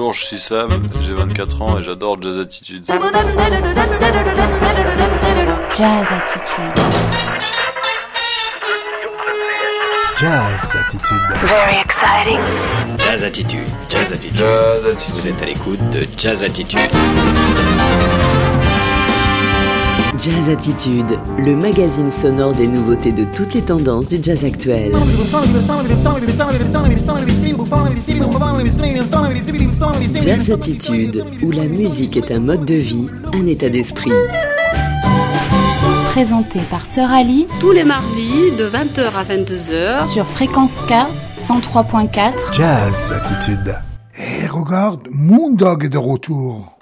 Bonjour, je suis Sam, j'ai 24 ans et j'adore Jazz Attitude. Jazz Attitude. Jazz Attitude. Very exciting. Jazz Attitude, Jazz Attitude. Jazz Attitude. Vous êtes à l'écoute de Jazz Attitude. Jazz Attitude, le magazine sonore des nouveautés de toutes les tendances du jazz actuel. Jazz Attitude, où la musique est un mode de vie, un état d'esprit. Présenté par Sœur Ali tous les mardis de 20h à 22h. sur Fréquence K 103.4. Jazz Attitude. Et regarde, Moondog est de retour.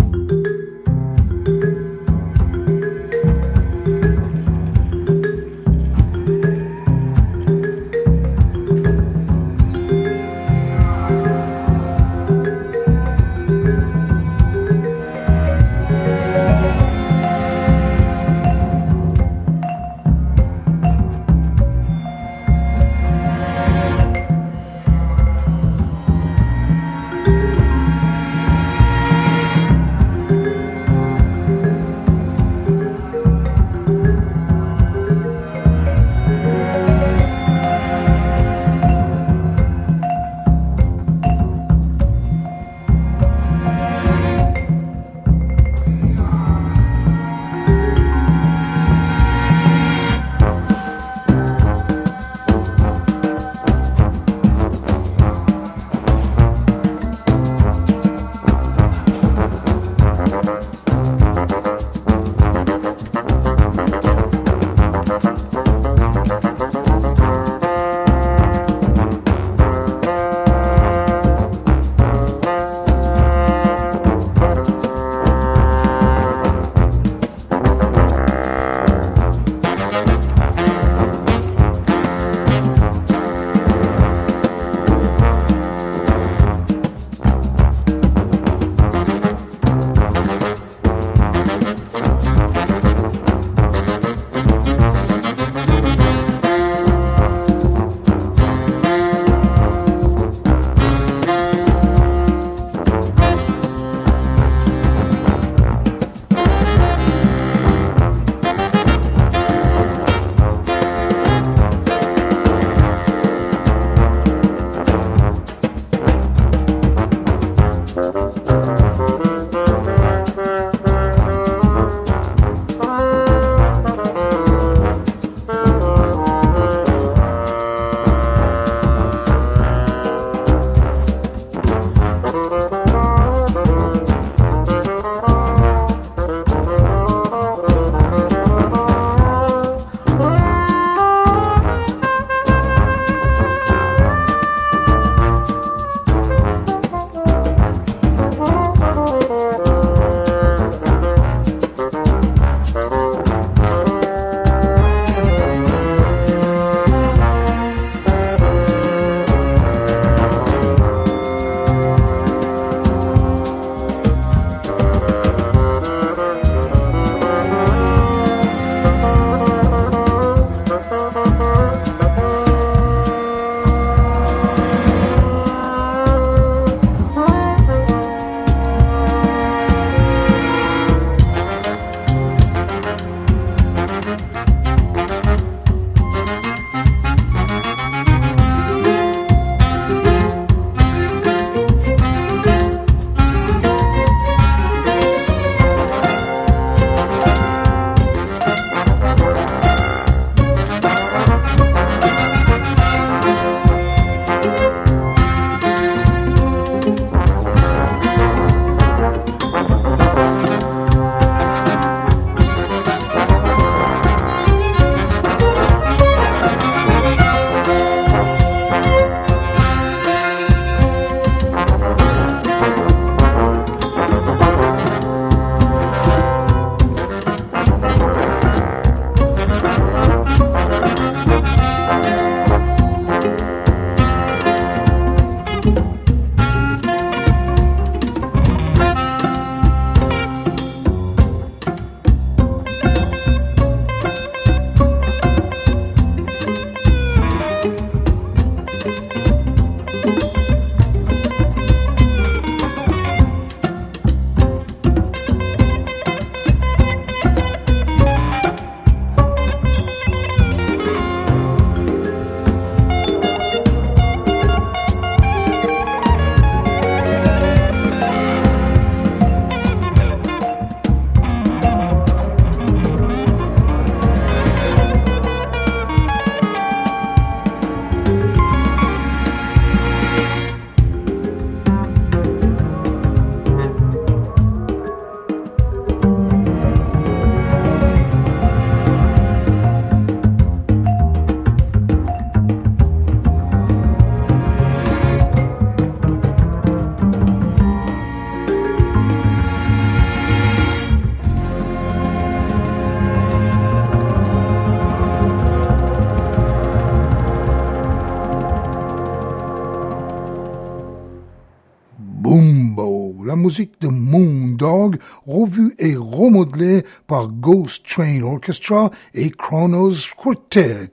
Par Ghost Train Orchestra et Chronos Quartet.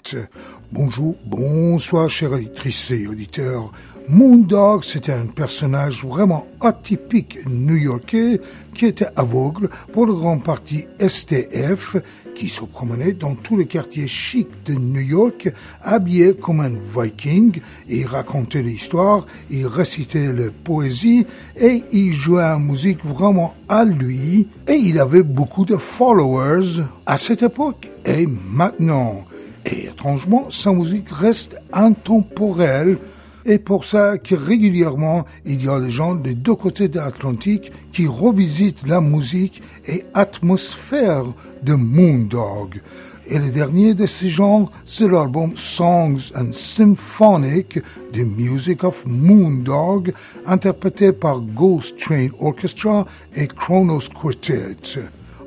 Bonjour, bonsoir chers auditrices et auditeurs. Moondog, c'était un personnage vraiment atypique new-yorkais qui était aveugle pour le grand parti STF qui se promenait dans tous les quartiers chics de New York habillé comme un viking. Il racontait l'histoire, il récitait la poésie et il jouait la musique vraiment à lui et il avait beaucoup de followers à cette époque et maintenant. Et étrangement, sa musique reste intemporelle et pour ça que régulièrement, il y a des gens des deux côtés de l'Atlantique qui revisitent la musique et atmosphère de Moondog. Et le dernier de ces genres, c'est l'album Songs and Symphonic, The Music of Moondog, interprété par Ghost Train Orchestra et Chronos Quartet.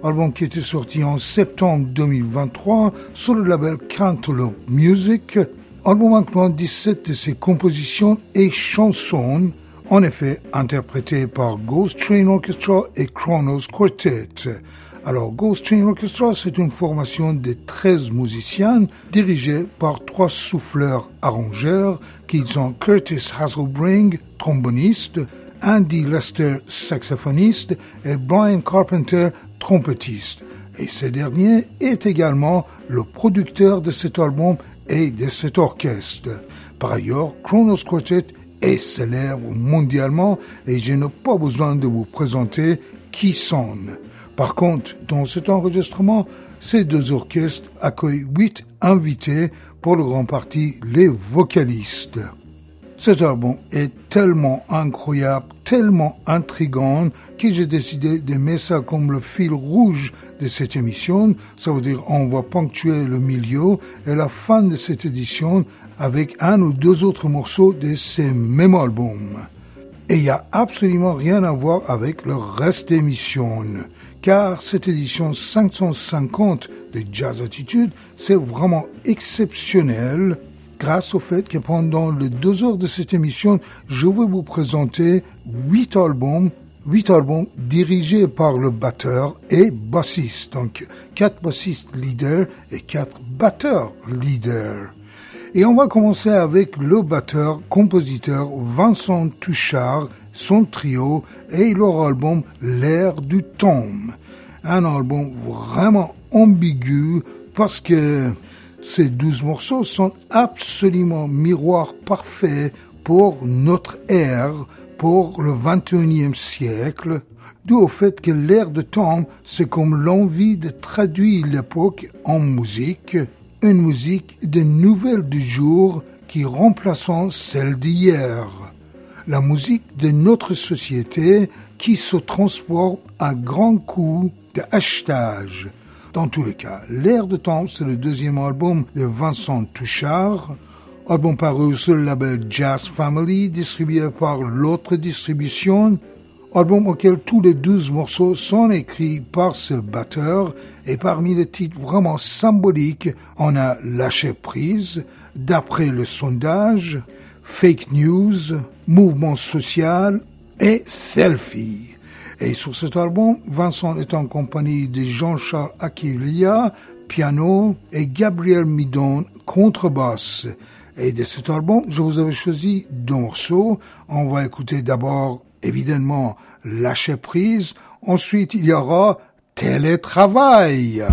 Album qui était sorti en septembre 2023 sur le label Cantaloupe Music album incluant 17 de ses compositions et chansons, en effet interprétées par Ghost Train Orchestra et Chronos Quartet. Alors, Ghost Train Orchestra, c'est une formation de 13 musiciens dirigés par trois souffleurs arrangeurs qui sont Curtis Hasselbring, tromboniste, Andy Lester, saxophoniste, et Brian Carpenter, trompettiste. Et ce dernier est également le producteur de cet album et de cet orchestre. Par ailleurs, Chronos Quartet est célèbre mondialement et je n'ai pas besoin de vous présenter qui sont. Par contre, dans cet enregistrement, ces deux orchestres accueillent huit invités pour le grand parti les vocalistes. Cet album est tellement incroyable, tellement intrigant que j'ai décidé de mettre ça comme le fil rouge de cette émission. Ça veut dire on va ponctuer le milieu et la fin de cette édition avec un ou deux autres morceaux de ces mêmes albums. Et il n'y a absolument rien à voir avec le reste d'émission, car cette édition 550 de Jazz Attitude, c'est vraiment exceptionnel grâce au fait que pendant les deux heures de cette émission, je vais vous présenter huit albums, huit albums dirigés par le batteur et bassiste. Donc, quatre bassistes leaders et quatre batteurs leaders. Et on va commencer avec le batteur, compositeur Vincent Touchard, son trio et leur album L'air du tome. Un album vraiment ambigu parce que ces douze morceaux sont absolument miroir parfait pour notre ère, pour le 21e siècle, dû au fait que l'air de temps, c'est comme l'envie de traduire l'époque en musique, une musique de nouvelles du jour qui remplaçant celle d'hier. La musique de notre société qui se transforme à grands coups de dans tous les cas, L'air de temps, c'est le deuxième album de Vincent Touchard, album paru sur le label Jazz Family, distribué par l'autre distribution, album auquel tous les douze morceaux sont écrits par ce batteur, et parmi les titres vraiment symboliques, on a Lâcher prise, D'après le sondage, Fake News, Mouvement social et Selfie. Et sur cet album, Vincent est en compagnie de Jean-Charles Aquilia, piano, et Gabriel Midon, contrebasse. Et de cet album, je vous avais choisi deux morceaux. On va écouter d'abord, évidemment, Lâcher prise. Ensuite, il y aura Télétravail.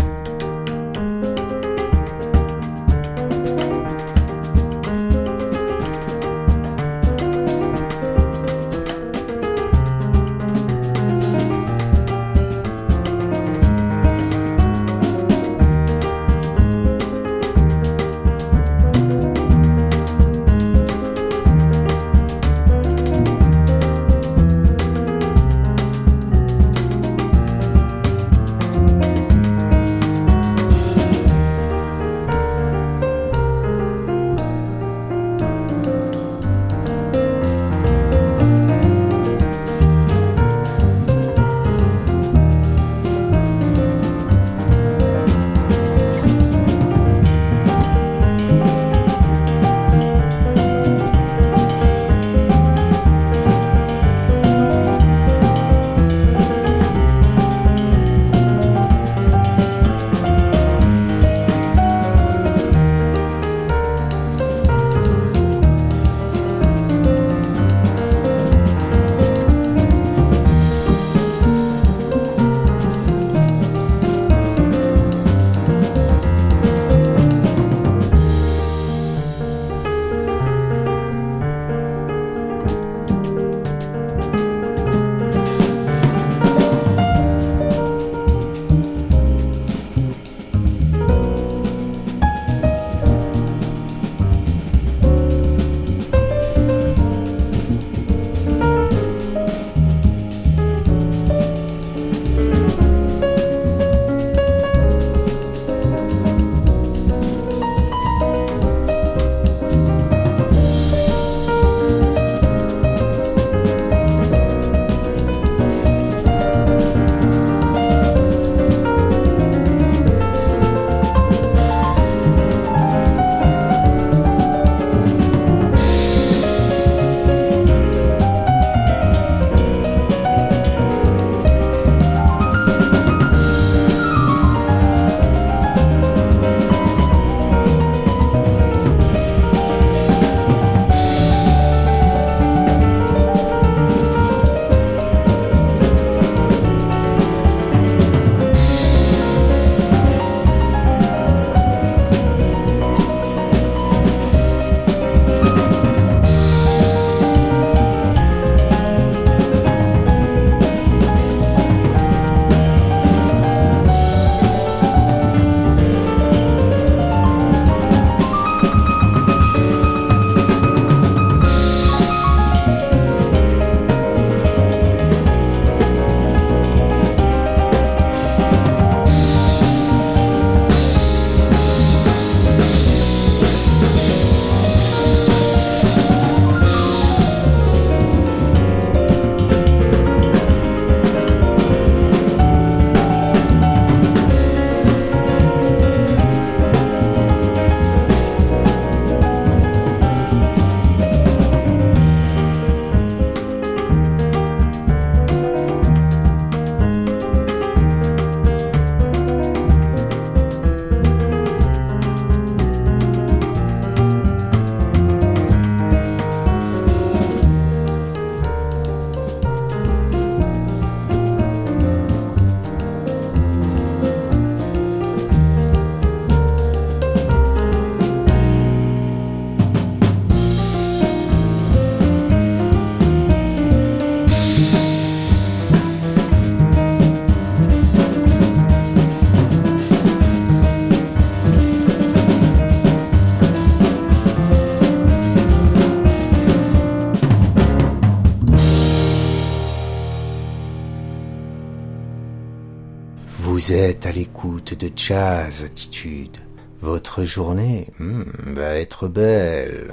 Vous êtes à l'écoute de Jazz Attitude. Votre journée hmm, va être belle.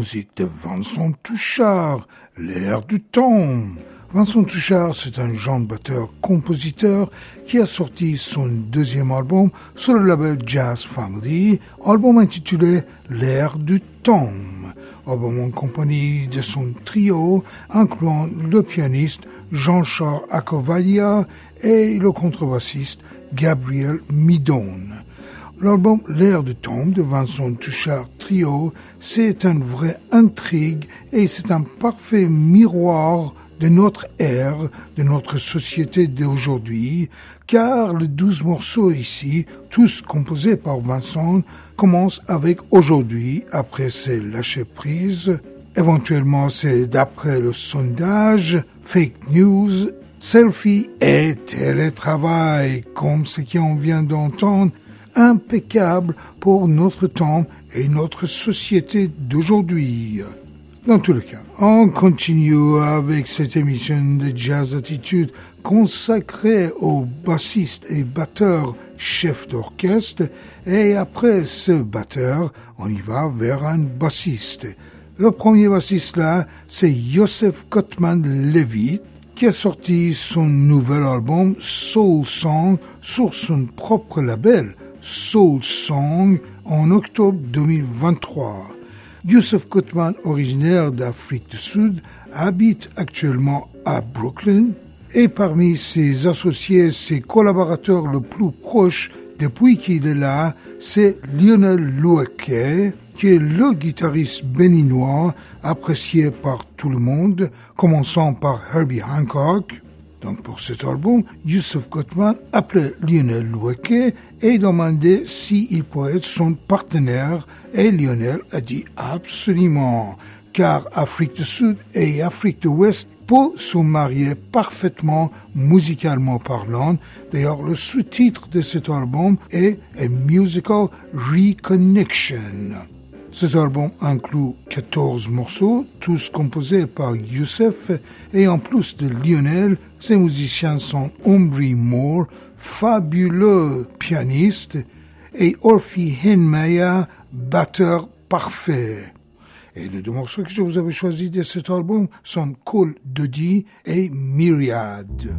Musique de Vincent Touchard, l'air du temps. Vincent Touchard, c'est un jeune batteur-compositeur qui a sorti son deuxième album sur le label Jazz Family, album intitulé L'air du temps. Album en compagnie de son trio, incluant le pianiste Jean-Charles Akovalia et le contrebassiste Gabriel Midone. L'album L'air de tombe de Vincent Touchard Trio, c'est une vraie intrigue et c'est un parfait miroir de notre ère, de notre société d'aujourd'hui, car les douze morceaux ici, tous composés par Vincent, commencent avec aujourd'hui, après c'est lâcher prise, éventuellement c'est d'après le sondage, fake news, selfie et télétravail, comme ce qu'on vient d'entendre, impeccable pour notre temps et notre société d'aujourd'hui. Dans tous les cas, on continue avec cette émission de Jazz Attitude consacrée aux bassistes et batteurs chefs d'orchestre et après ce batteur, on y va vers un bassiste. Le premier bassiste là, c'est Joseph Gottman Levitt qui a sorti son nouvel album Soul Song sur son propre label Soul Song en octobre 2023. Youssef Kotman, originaire d'Afrique du Sud, habite actuellement à Brooklyn et parmi ses associés, ses collaborateurs le plus proches depuis qu'il est là, c'est Lionel Loueke, qui est le guitariste béninois apprécié par tout le monde, commençant par Herbie Hancock, donc pour cet album, Youssef Gottman appelait Lionel Loueke et demandait s'il pourrait être son partenaire et Lionel a dit absolument car Afrique du Sud et Afrique de l'Ouest peuvent se marier parfaitement musicalement parlant. D'ailleurs, le sous-titre de cet album est A Musical Reconnection. Cet album inclut 14 morceaux, tous composés par Youssef, et en plus de Lionel, ces musiciens sont Ombri Moore, fabuleux pianiste, et Orphy Henmeyer, batteur parfait. Et les deux morceaux que je vous avais choisis de cet album sont Call Dodi et Myriad.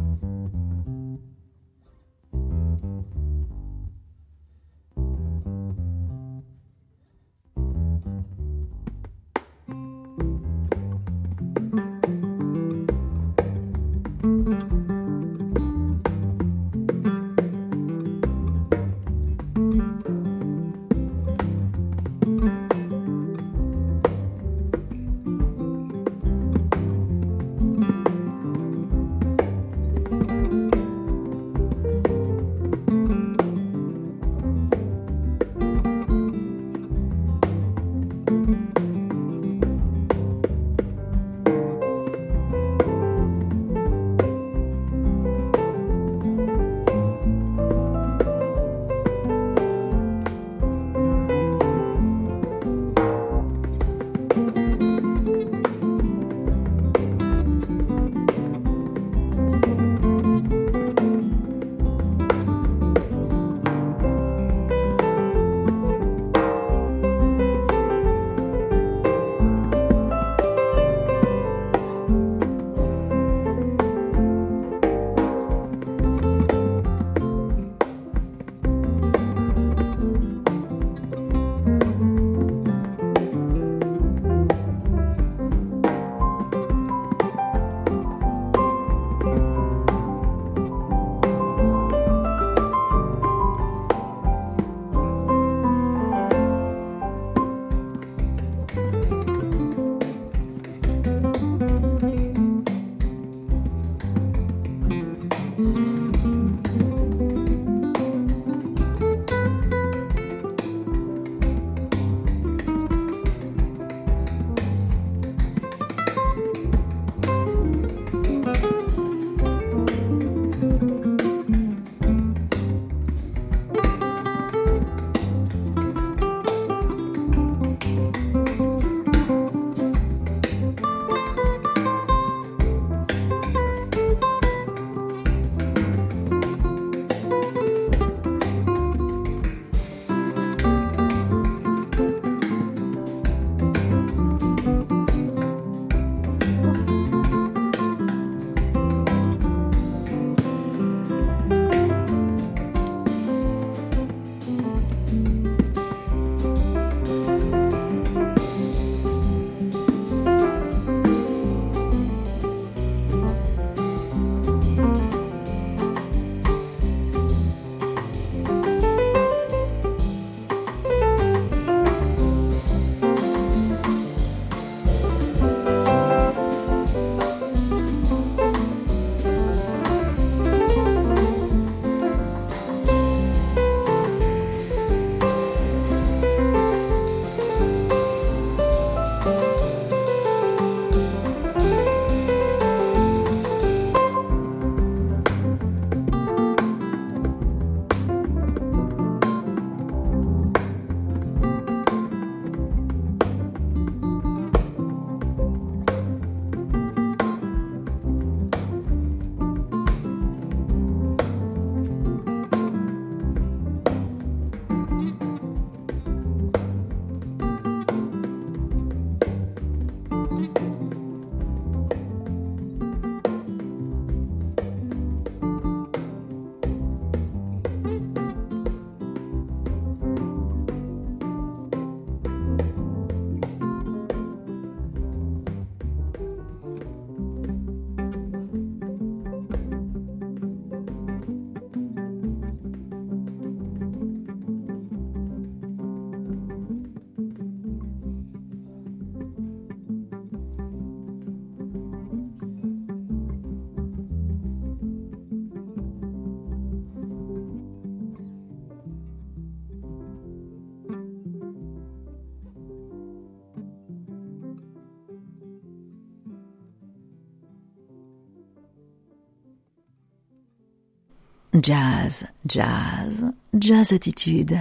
Jazz, jazz, jazz attitude.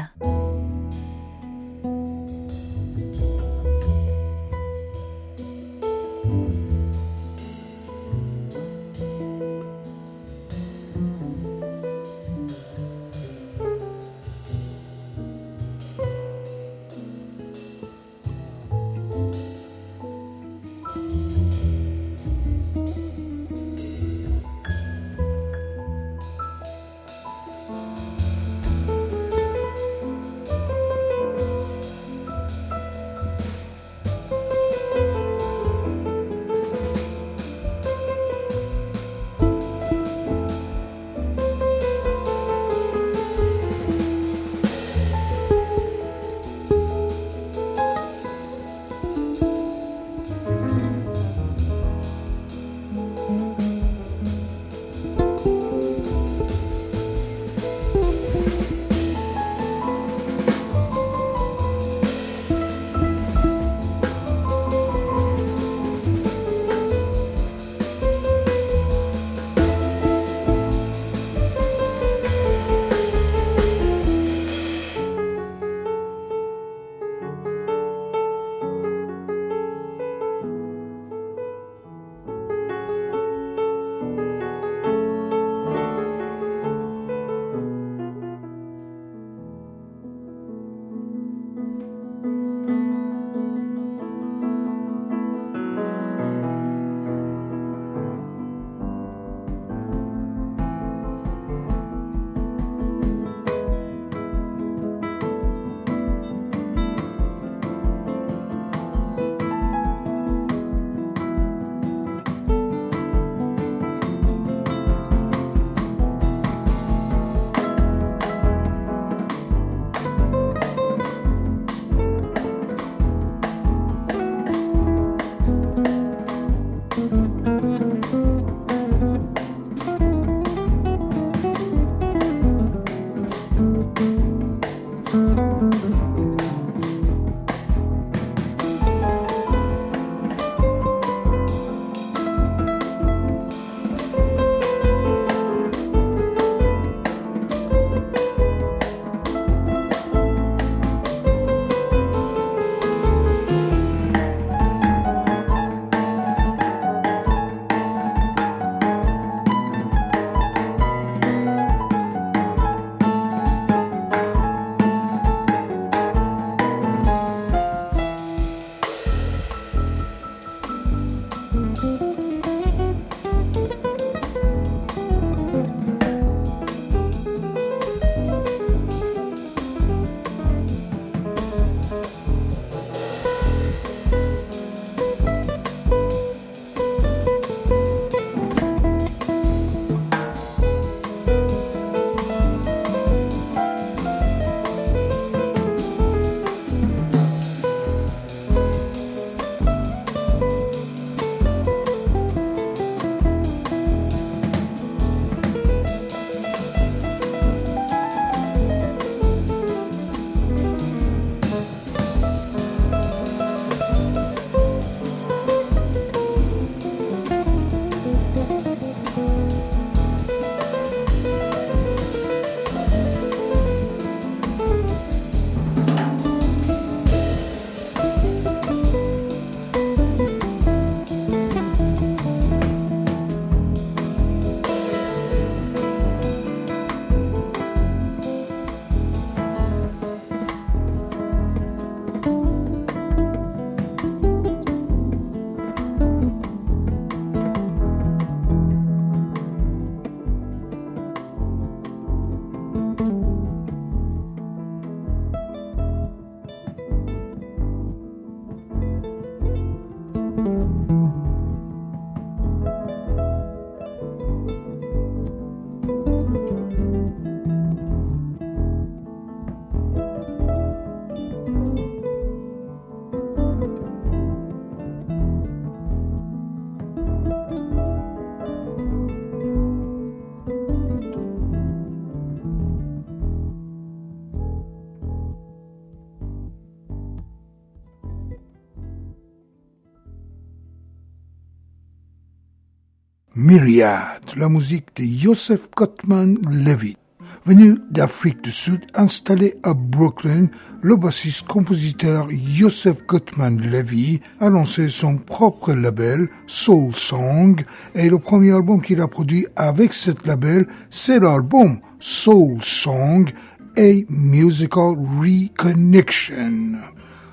La musique de Joseph Gottman Levy. Venu d'Afrique du Sud, installé à Brooklyn, le bassiste-compositeur Joseph Gottman Levy a lancé son propre label, Soul Song, et le premier album qu'il a produit avec cet label, c'est l'album Soul Song, A Musical Reconnection.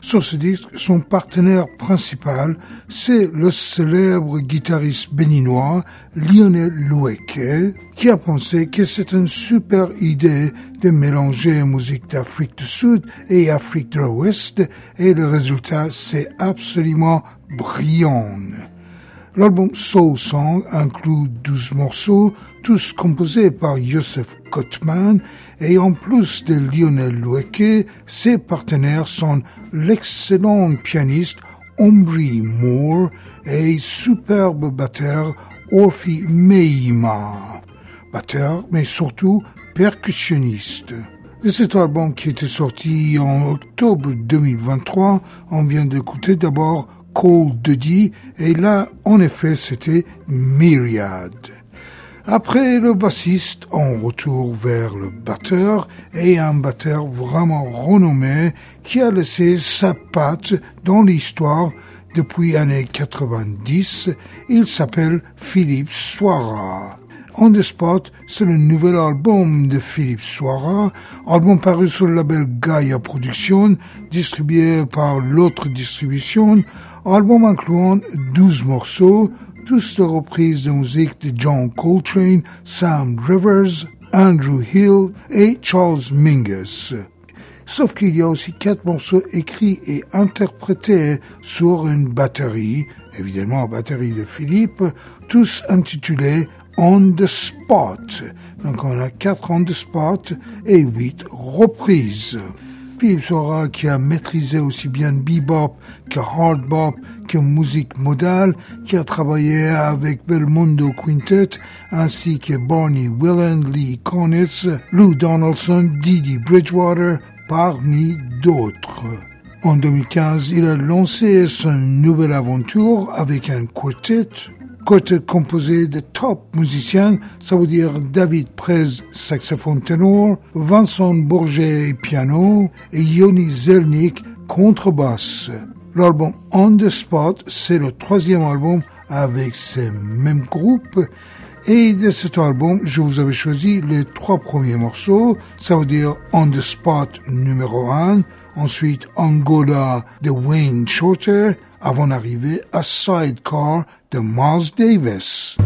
Sur ce disque, son partenaire principal, c'est le célèbre guitariste béninois Lionel Loueke, qui a pensé que c'est une super idée de mélanger musique d'Afrique du Sud et Afrique de l'Ouest, et le résultat, c'est absolument brillant. L'album Soul Song inclut 12 morceaux, tous composés par Joseph Kotman, et en plus de Lionel Loueke, ses partenaires sont l'excellent pianiste Ombri Moore et superbe batteur Orphy Meima. Batteur, mais surtout percussionniste. De cet album qui était sorti en octobre 2023, on vient d'écouter d'abord Cold Duty, et là, en effet, c'était Myriad. Après le bassiste, on retourne vers le batteur et un batteur vraiment renommé qui a laissé sa patte dans l'histoire depuis l'année 90. Il s'appelle Philippe Soira. On the Spot, c'est le nouvel album de Philippe Soira, album paru sur le label Gaia Production, distribué par l'autre distribution, album incluant 12 morceaux, tous de reprises de musique de John Coltrane, Sam Rivers, Andrew Hill et Charles Mingus. Sauf qu'il y a aussi quatre morceaux écrits et interprétés sur une batterie, évidemment la batterie de Philippe, tous intitulés On the Spot. Donc on a quatre On the Spot et huit reprises. Philippe Sora qui a maîtrisé aussi bien bebop que hard bop que musique modale, qui a travaillé avec Belmondo Quintet ainsi que Barney Willen, Lee Konitz, Lou Donaldson, Didi Bridgewater, parmi d'autres. En 2015, il a lancé son nouvelle aventure avec un quartet quartet composé de top musiciens, ça veut dire David Prez, saxophone ténor, Vincent Bourget, piano, et Yoni Zelnik, contrebasse. L'album On the Spot, c'est le troisième album avec ces mêmes groupes. Et de cet album, je vous avais choisi les trois premiers morceaux, ça veut dire On the Spot numéro 1, ensuite Angola de Wayne Shorter, avant d'arriver à Sidecar de Davis.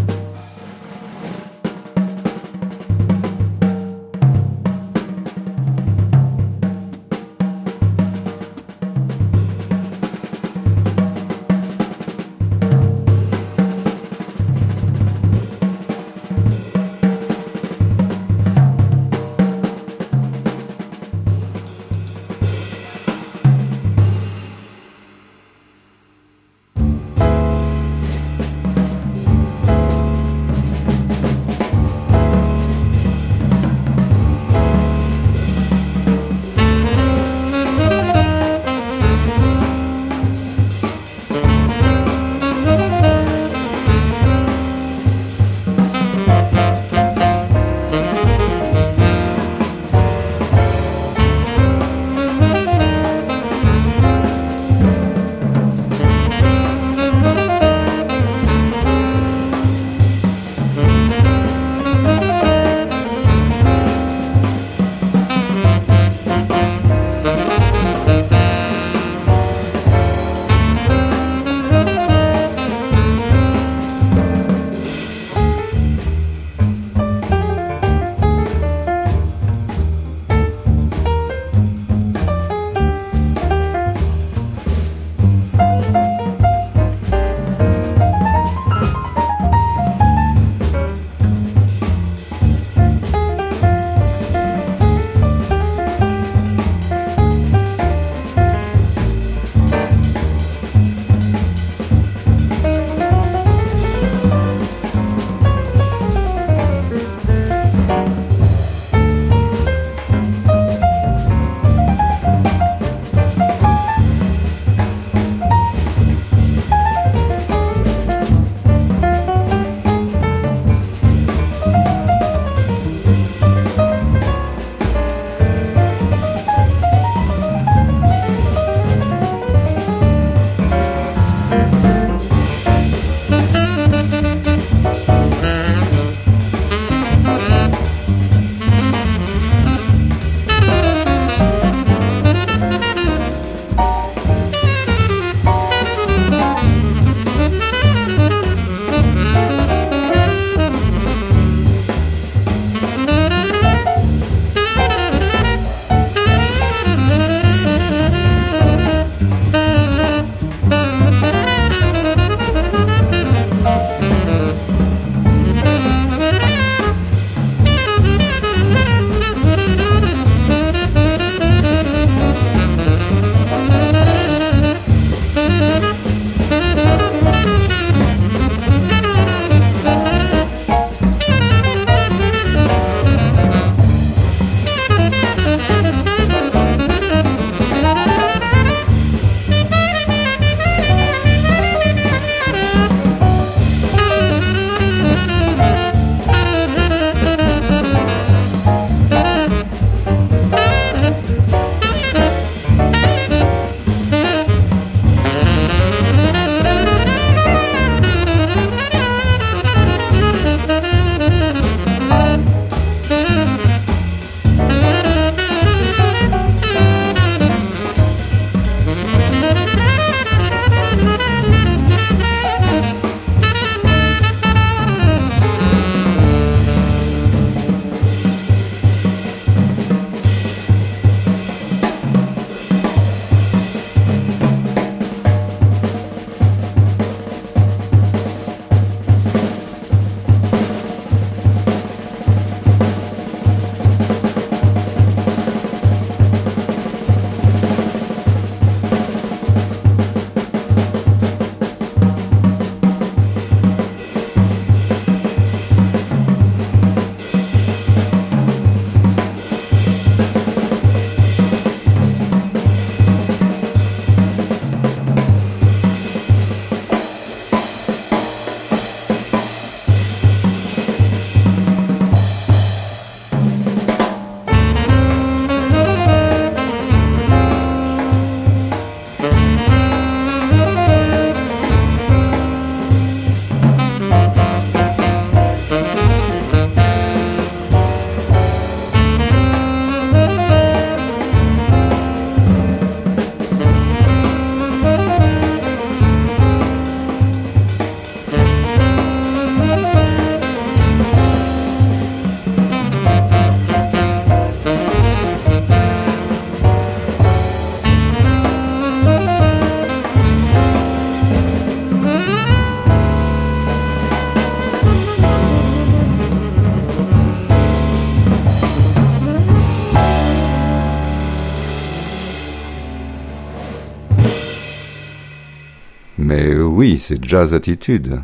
Oui, c'est Jazz Attitude.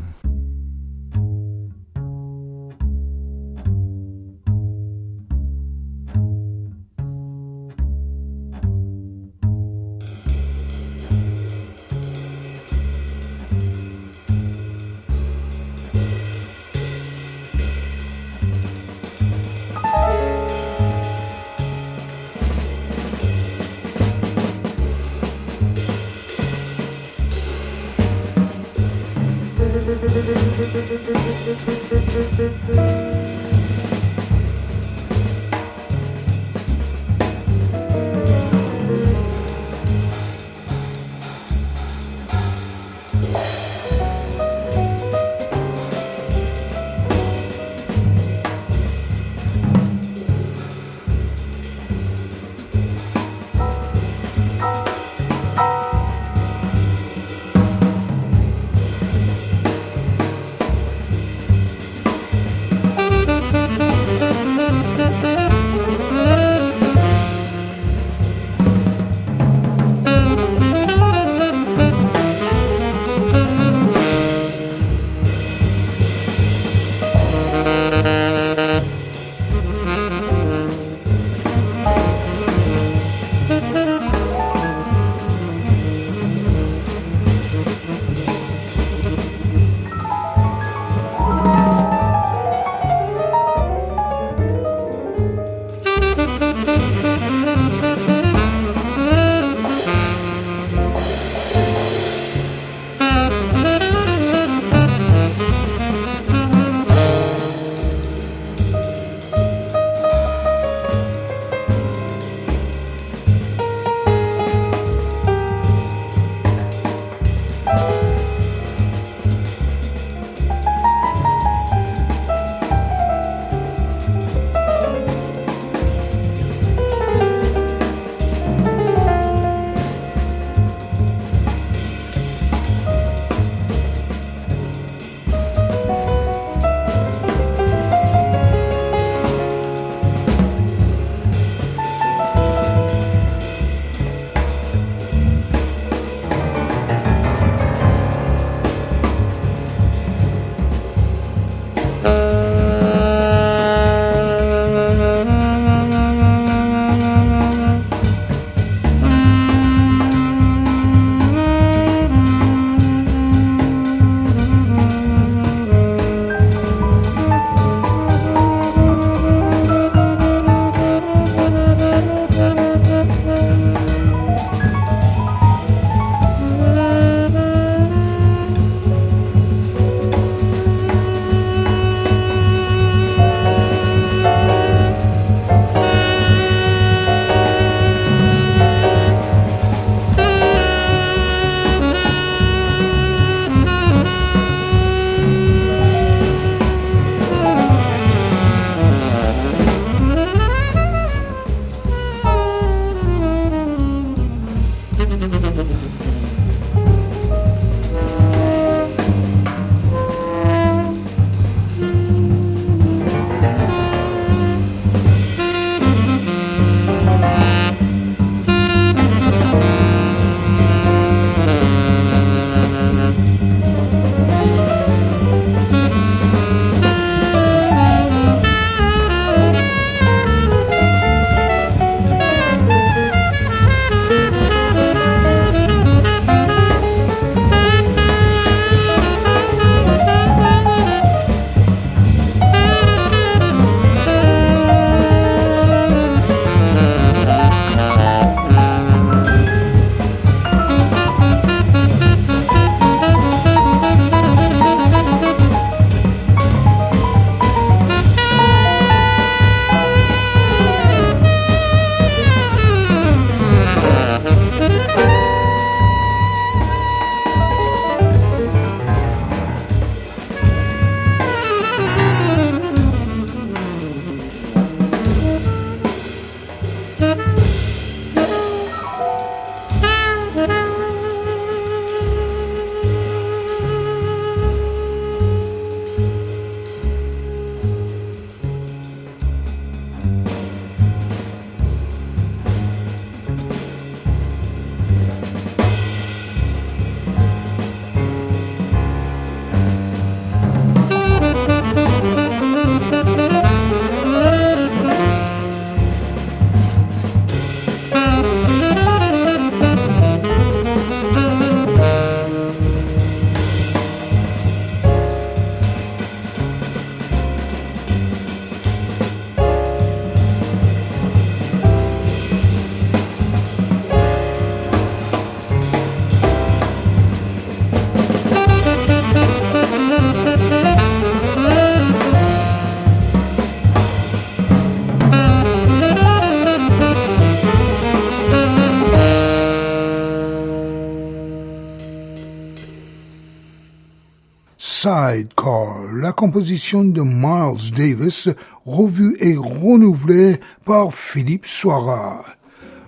Sidecar, la composition de Miles Davis, revue et renouvelée par Philippe Soira.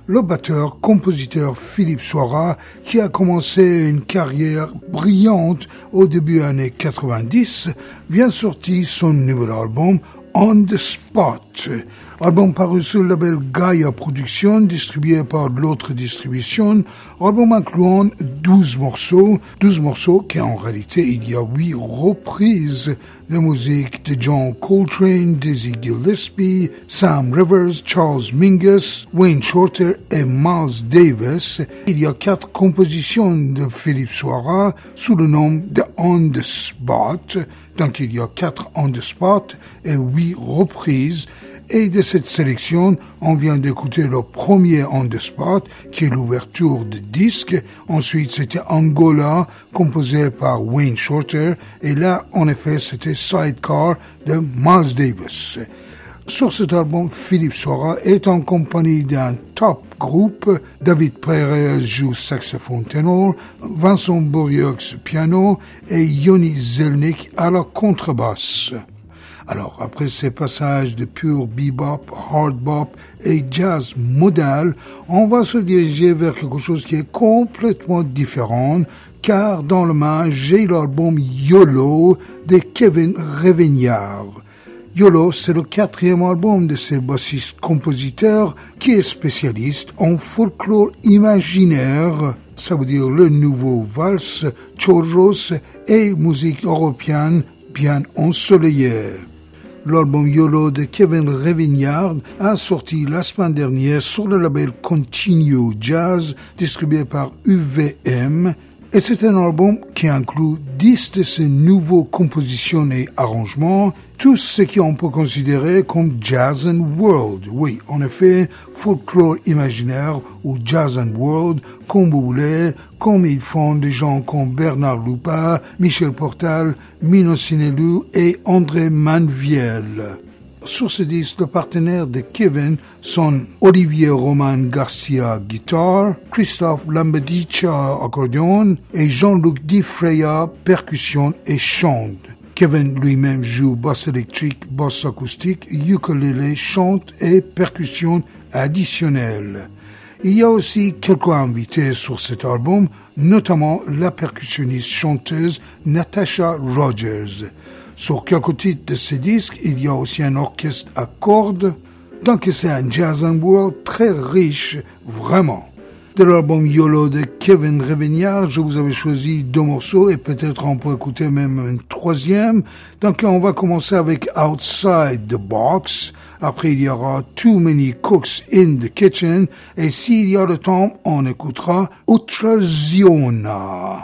Le batteur-compositeur Philippe Soira, qui a commencé une carrière brillante au début années 90, vient sortir son nouvel album On the Spot, Album paru sur le label Gaia Productions, distribué par l'autre distribution. Album incluant 12 morceaux. 12 morceaux qui en réalité il y a 8 reprises de musique de John Coltrane, Dizzy Gillespie, Sam Rivers, Charles Mingus, Wayne Shorter et Miles Davis. Il y a 4 compositions de Philippe Soira sous le nom de On the Spot. Donc il y a 4 On the Spot et 8 reprises. Et de cette sélection, on vient d'écouter le premier On the Spot, qui est l'ouverture de disque. Ensuite, c'était Angola, composé par Wayne Shorter. Et là, en effet, c'était Sidecar de Miles Davis. Sur cet album, Philippe Sora est en compagnie d'un top groupe. David Perez joue saxophone ténor, Vincent Bourioux piano et Yoni Zelnik à la contrebasse. Alors, après ces passages de pur bebop, hard bop et jazz modal, on va se diriger vers quelque chose qui est complètement différent, car dans le main, j'ai l'album YOLO de Kevin Revignard. YOLO, c'est le quatrième album de ce bassiste-compositeur qui est spécialiste en folklore imaginaire, ça veut dire le nouveau valse, chorros et musique européenne bien ensoleillée. L'album YOLO de Kevin Revignard a sorti la semaine dernière sur le label Continue Jazz distribué par UVM et c'est un album qui inclut 10 de ses nouveaux compositions et arrangements, tous ce qu'on peut considérer comme jazz and world. Oui, en effet, folklore imaginaire ou jazz and world, comme vous voulez, comme ils font des gens comme Bernard Lupa, Michel Portal, Mino Sinelu et André Manviel. Sur ce disque, le partenaire de Kevin sont Olivier Roman Garcia guitare, Christophe Lambedicia accordion et Jean-Luc Di percussion et chante. Kevin lui-même joue basse électrique, basse acoustique, ukulélé, chante et percussion additionnelle. Il y a aussi quelques invités sur cet album, notamment la percussionniste chanteuse Natasha Rogers. Sur quelques titres de ces disques, il y a aussi un orchestre à cordes, donc c'est un jazz and world très riche, vraiment. De l'album YOLO de Kevin Revignard, je vous avais choisi deux morceaux et peut-être on peut écouter même un troisième. Donc on va commencer avec Outside the Box. Après il y aura Too Many Cooks in the Kitchen. Et s'il y a le temps, on écoutera Ultraziona.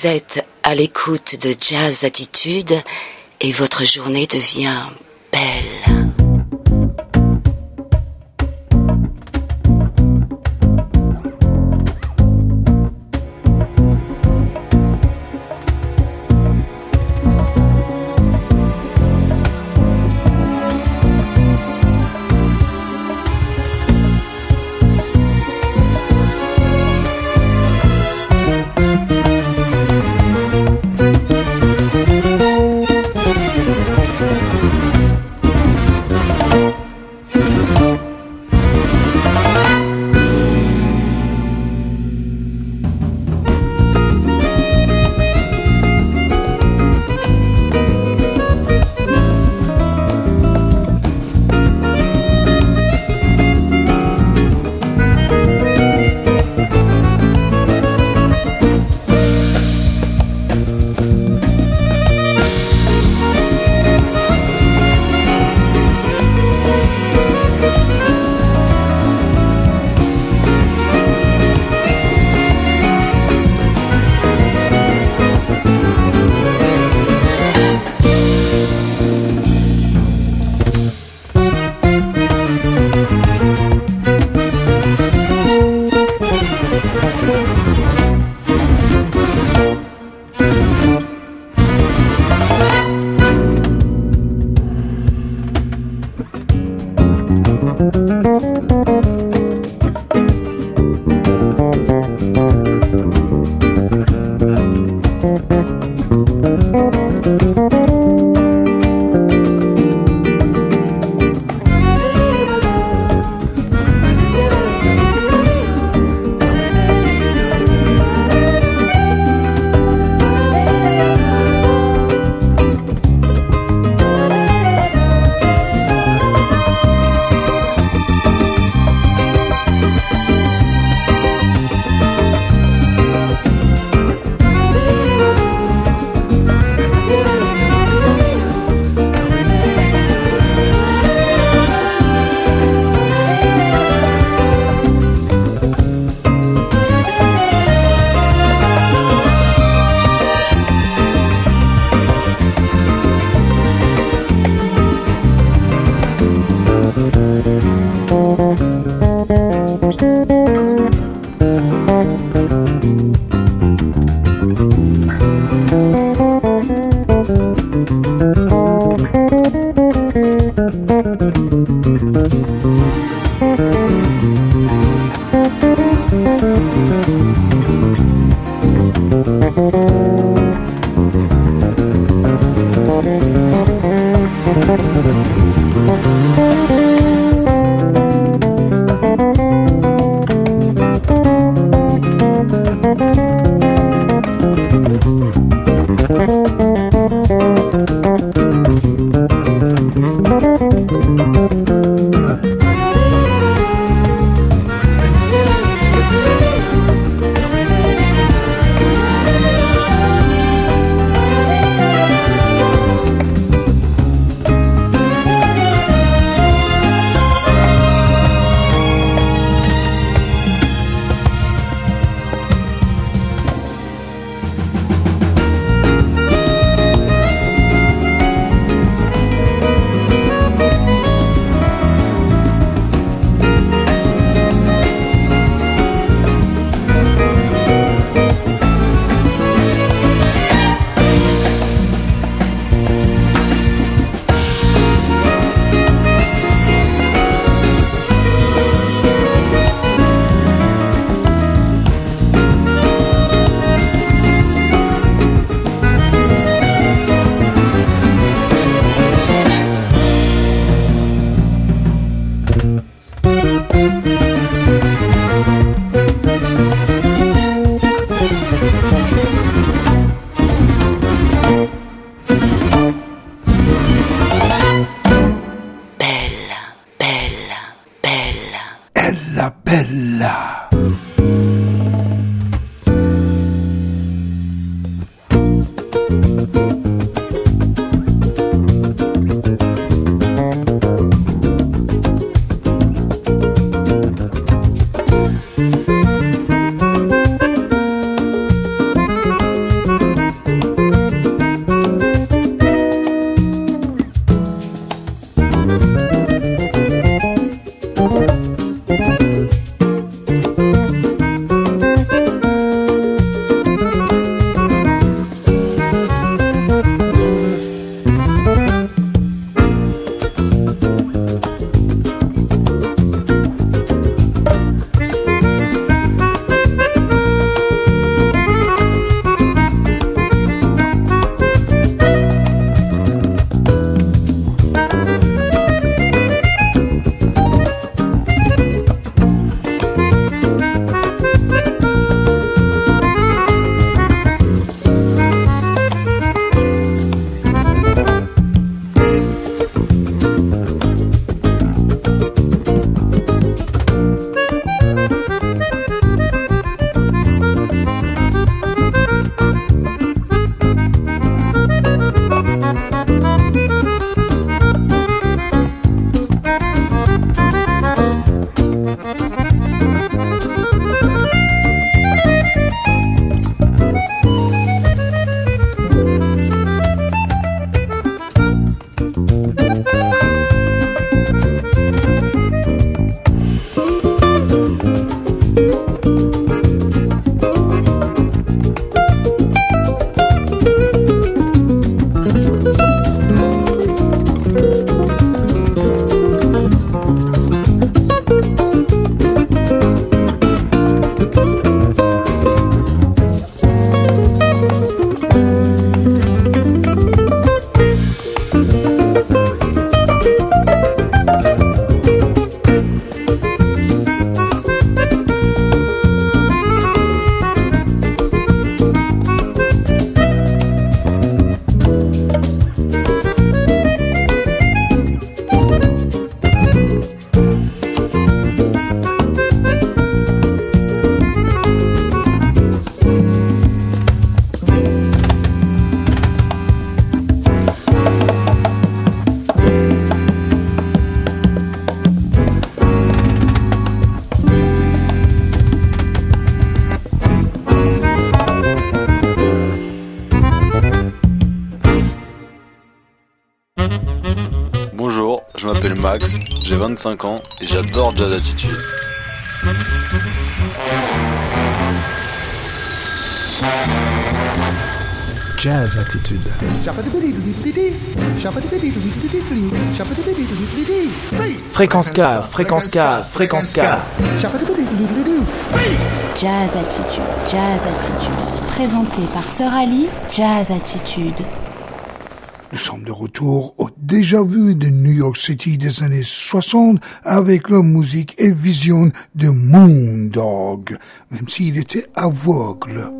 Vous êtes à l'écoute de Jazz Attitude et votre journée devient j'ai 25 ans et j'adore Jazz Attitude. Jazz Attitude. Fréquence K, fréquence K, fréquence K. Jazz Attitude, Jazz Attitude. Présenté par Sœur Ali, Jazz Attitude. Nous sommes de retour au déjà vu de New York City des années 60 avec la musique et vision de Moondog, même s'il était aveugle.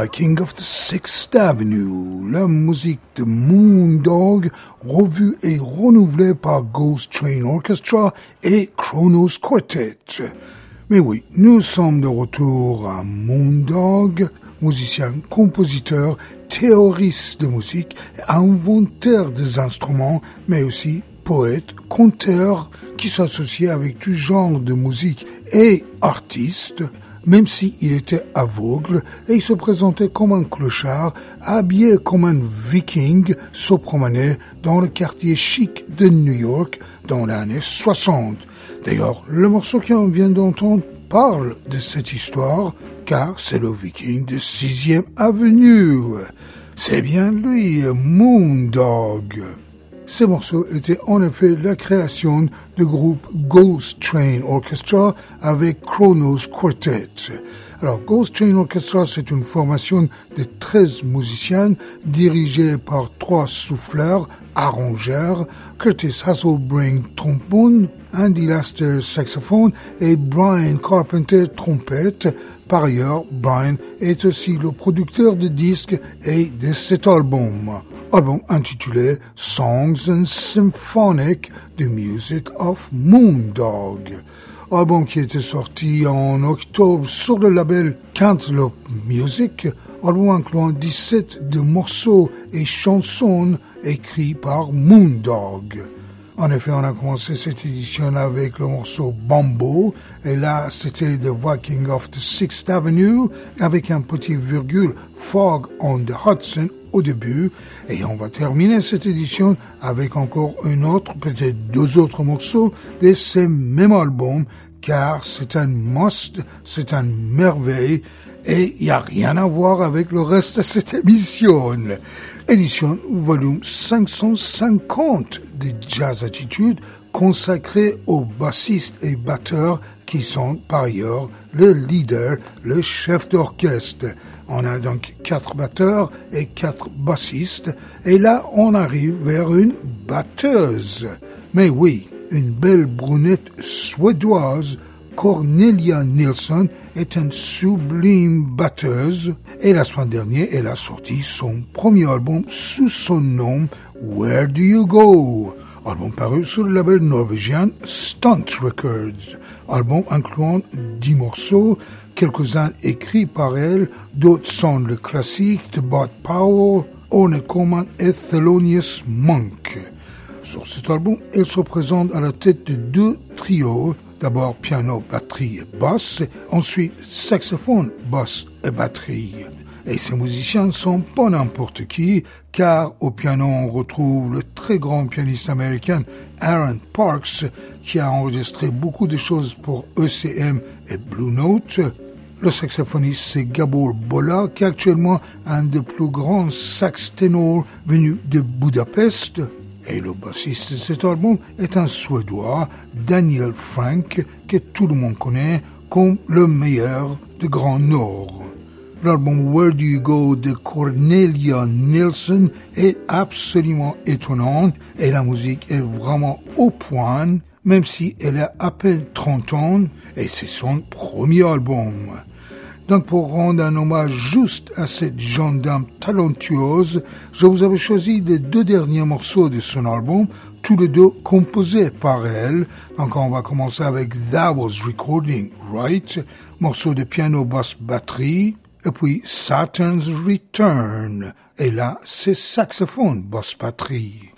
Viking of the Sixth Avenue, la musique de Moondog, revue et renouvelée par Ghost Train Orchestra et Chronos Quartet. Mais oui, nous sommes de retour à Moondog, musicien, compositeur, théoriste de musique, inventeur des instruments, mais aussi poète, conteur, qui s'associait avec tout genre de musique et artiste, même s'il était aveugle et il se présentait comme un clochard, habillé comme un viking, se promenait dans le quartier chic de New York dans l'année 60. D'ailleurs, le morceau qu'on vient d'entendre parle de cette histoire, car c'est le viking de 6e Avenue. C'est bien lui, Moondog. Ces morceaux étaient en effet la création du groupe Ghost Train Orchestra avec Chronos Quartet. Alors, Ghost Train Orchestra, c'est une formation de 13 musiciens dirigés par trois souffleurs, arrangeurs, Curtis Hasselbring trombone, Andy Laster saxophone et Brian Carpenter trompette. Par ailleurs, Brian est aussi le producteur de disques et de cet album album intitulé Songs and Symphonic, The Music of Moondog. Album qui était sorti en octobre sur le label Cantaloupe Music, album incluant 17 de morceaux et chansons écrits par Moondog. En effet, on a commencé cette édition avec le morceau Bambo, et là, c'était The Viking of the Sixth Avenue, avec un petit virgule Fog on the Hudson au début, et on va terminer cette édition avec encore un autre, peut-être deux autres morceaux de ce même album, car c'est un must, c'est un merveille, et il n'y a rien à voir avec le reste de cette émission édition volume 550 de Jazz Attitude consacré aux bassistes et batteurs qui sont par ailleurs le leader, le chef d'orchestre. On a donc quatre batteurs et quatre bassistes et là on arrive vers une batteuse. Mais oui, une belle brunette suédoise Cornelia Nilsson est une sublime batteuse et la semaine dernière, elle a sorti son premier album sous son nom Where Do You Go? Album paru sur le label norvégien Stunt Records. Album incluant 10 morceaux, quelques-uns écrits par elle, d'autres sont le classique de Bot Powell, On a Common et Thelonious Monk. Sur cet album, elle se présente à la tête de deux trios D'abord piano, batterie et basse, ensuite saxophone, basse et batterie. Et ces musiciens sont pas n'importe qui, car au piano on retrouve le très grand pianiste américain Aaron Parks, qui a enregistré beaucoup de choses pour ECM et Blue Note. Le saxophoniste c'est Gabor Bola, qui est actuellement un des plus grands sax ténors venus de Budapest. Et le bassiste de cet album est un Suédois, Daniel Frank, que tout le monde connaît comme le meilleur de Grand Nord. L'album Where Do You Go de Cornelia Nielsen est absolument étonnant et la musique est vraiment au point, même si elle a à peine 30 ans et c'est son premier album. Donc pour rendre un hommage juste à cette gendarme talentueuse, je vous avais choisi les deux derniers morceaux de son album, tous les deux composés par elle. Donc on va commencer avec That Was Recording Right, morceau de piano basse batterie, et puis Saturn's Return. Et là, c'est saxophone basse batterie.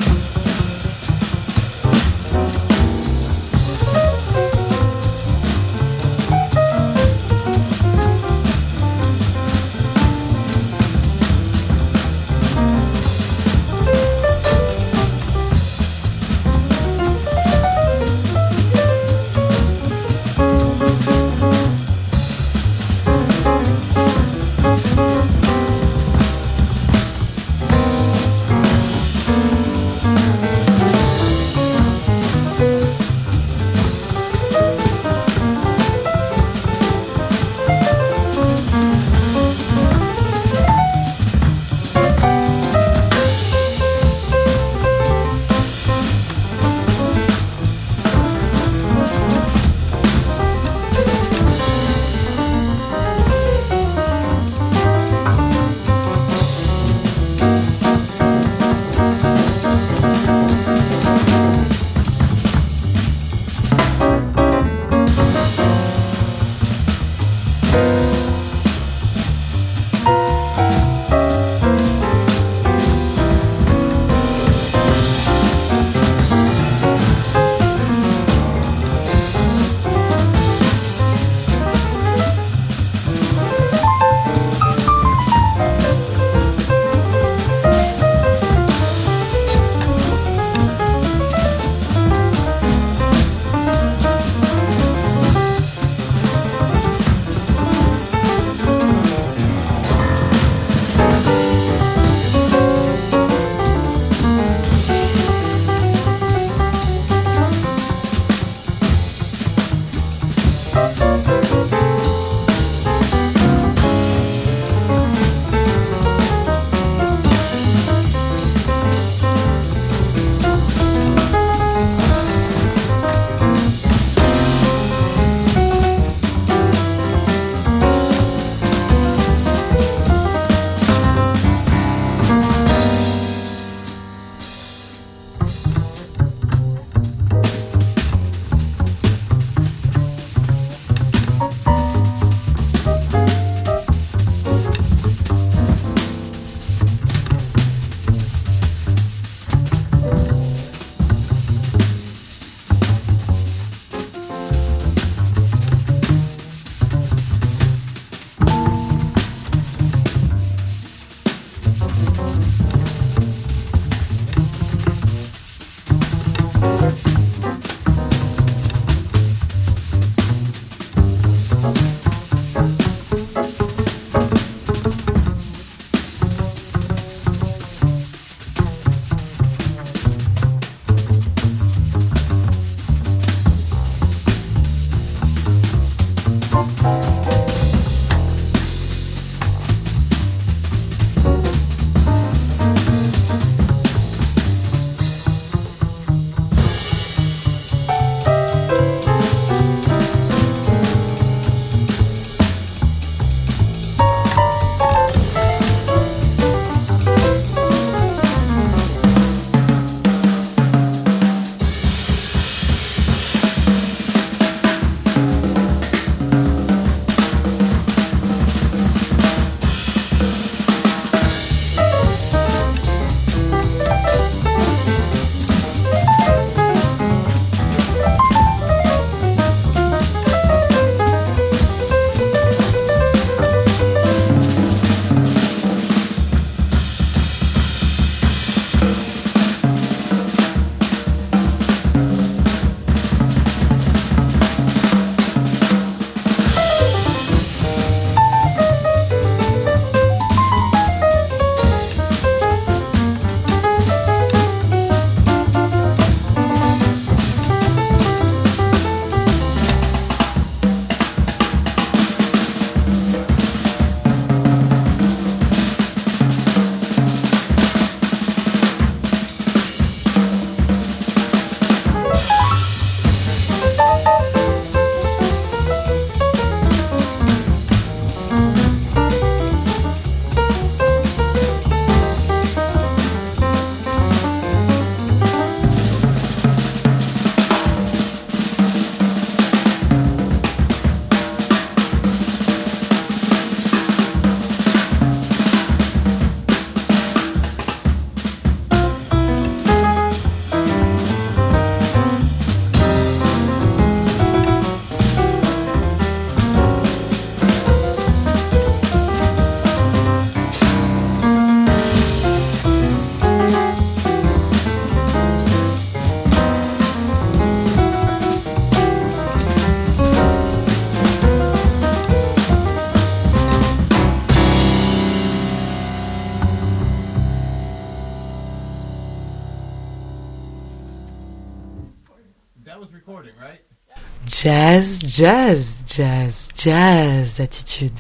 Jazz, jazz, jazz, jazz attitude.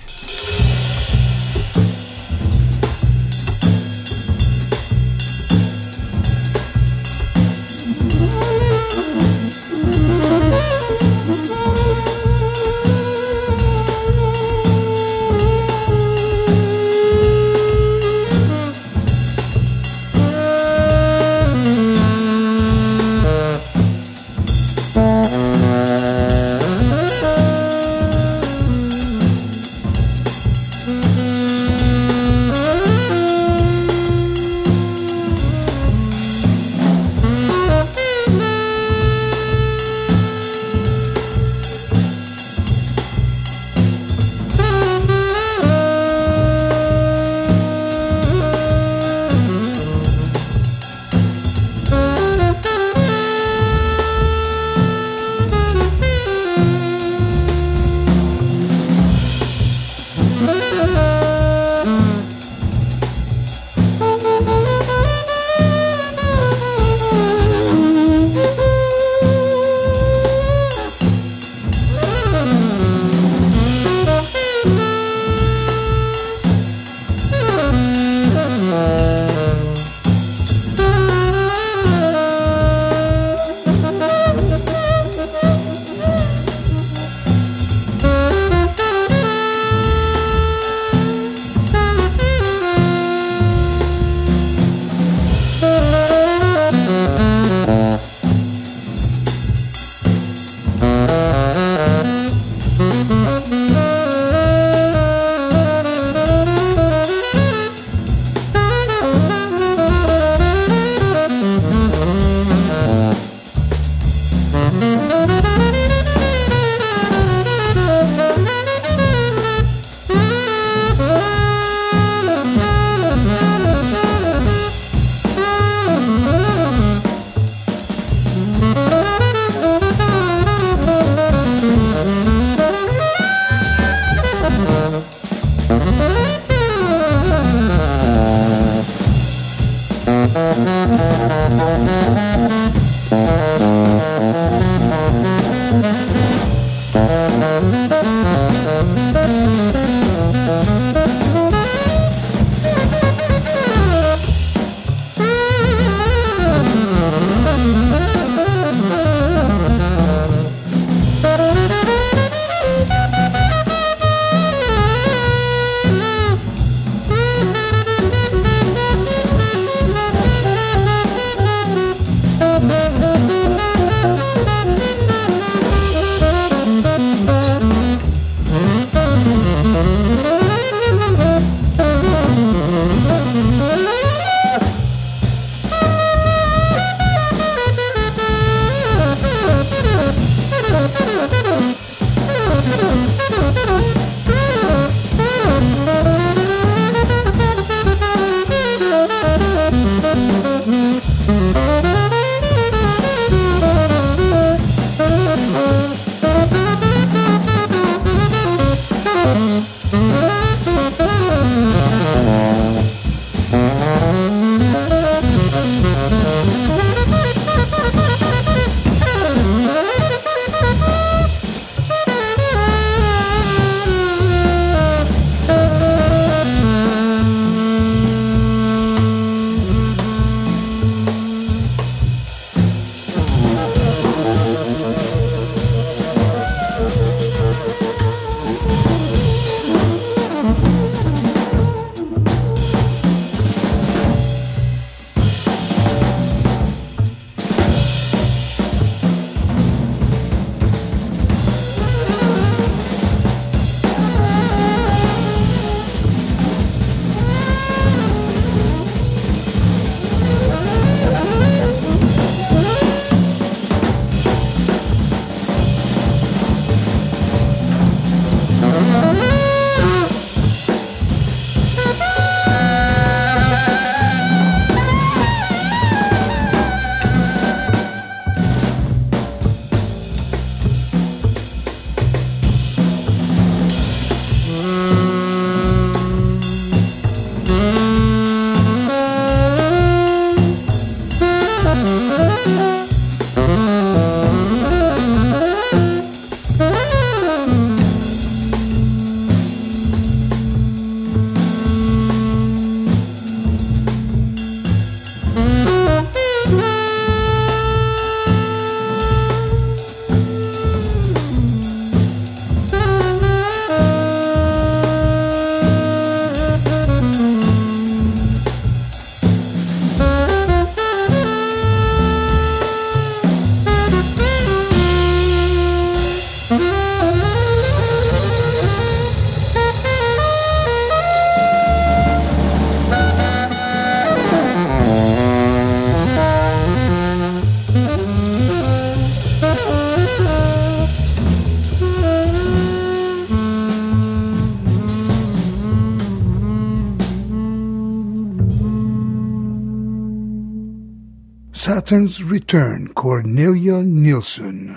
Saturn's Return, Cornelia Nielsen.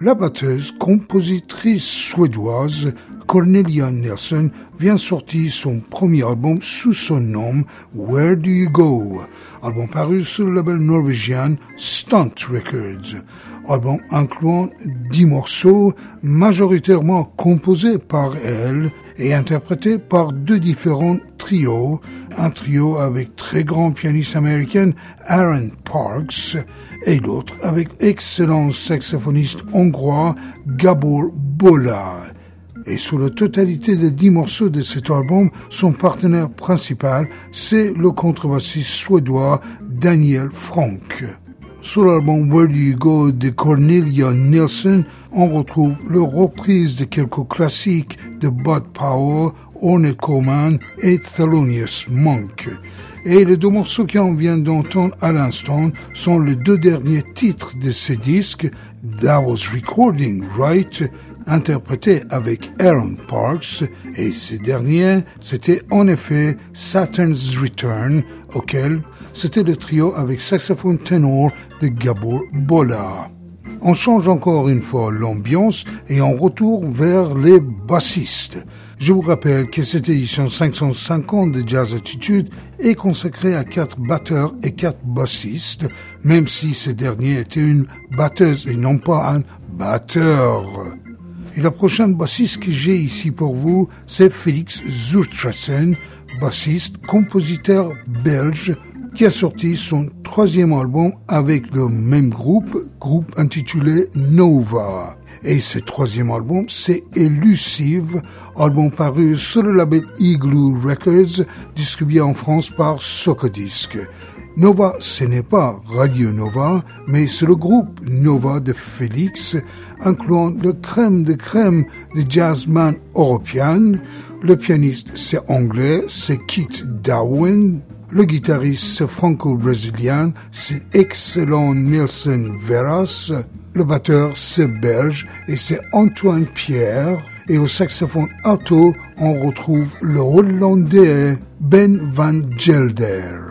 La batteuse, compositrice suédoise Cornelia Nielsen vient sortir son premier album sous son nom Where Do You Go, album paru sur le label norvégien Stunt Records, album incluant dix morceaux majoritairement composés par elle et interprétés par deux différents trios, un trio avec très grand pianiste américain Aaron Parks et l'autre avec excellent saxophoniste hongrois Gabor Bola. Et sur la totalité des dix morceaux de cet album, son partenaire principal, c'est le contrebassiste suédois Daniel Frank. Sur l'album Where Do You Go de Cornelia Nielsen, on retrouve le reprise de quelques classiques de Bud Powell, Ornette Coleman et Thelonious Monk. Et les deux morceaux qu'on vient d'entendre à l'instant sont les deux derniers titres de ce disque, That Was Recording Right, interprété avec Aaron Parks, et ce dernier, c'était en effet Saturn's Return, auquel c'était le trio avec saxophone ténor de Gabor Bola. On change encore une fois l'ambiance et on retourne vers les bassistes. Je vous rappelle que cette édition 550 de Jazz Attitude est consacrée à quatre batteurs et quatre bassistes, même si ce dernier était une batteuse et non pas un batteur. Et la prochaine bassiste que j'ai ici pour vous, c'est Félix Zurtrassen, bassiste, compositeur belge, qui a sorti son troisième album avec le même groupe, groupe intitulé Nova. Et ce troisième album, c'est Elusive, album paru sur le label Igloo Records, distribué en France par Socodisc. Nova, ce n'est pas Radio Nova, mais c'est le groupe Nova de Félix, incluant le crème de crème de jazzman européen. Le pianiste, c'est anglais, c'est Kit Darwin. Le guitariste franco-brésilien, c'est excellent Nelson Veras. Le batteur, c'est belge et c'est Antoine Pierre. Et au saxophone alto, on retrouve le hollandais Ben van Gelder.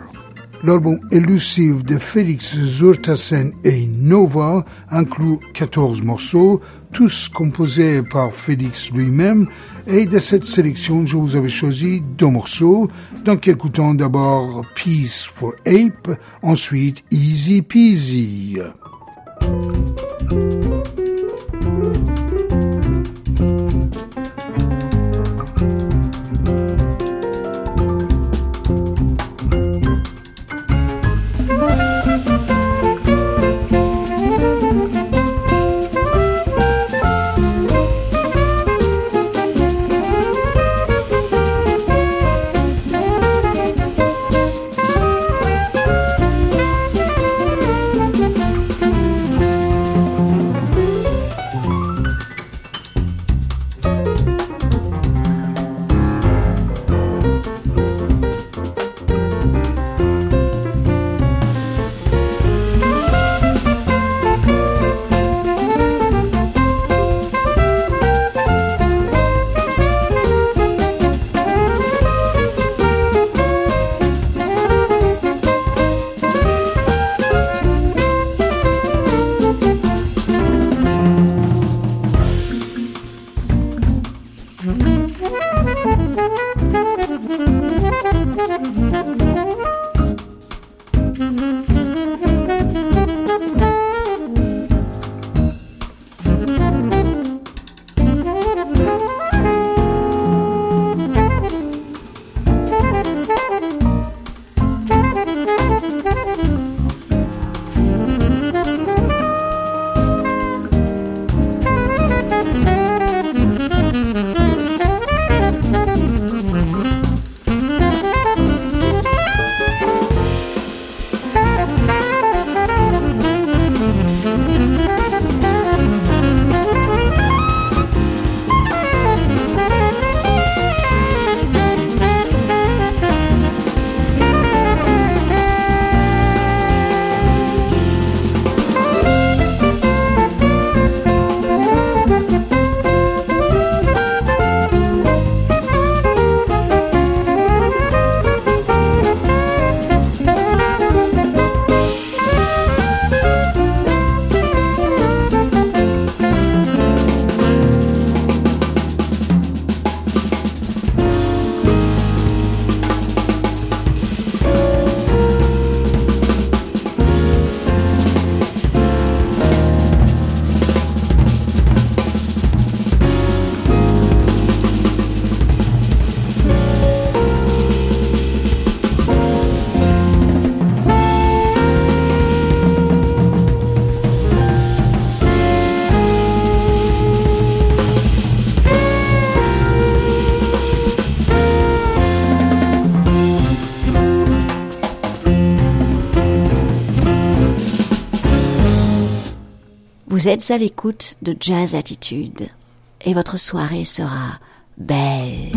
L'album Elusive de Félix Zurtassen et Nova inclut 14 morceaux, tous composés par Félix lui-même, et de cette sélection, je vous avais choisi deux morceaux, donc écoutons d'abord Peace for Ape, ensuite Easy Peasy. Vous êtes à l'écoute de Jazz Attitude et votre soirée sera belle.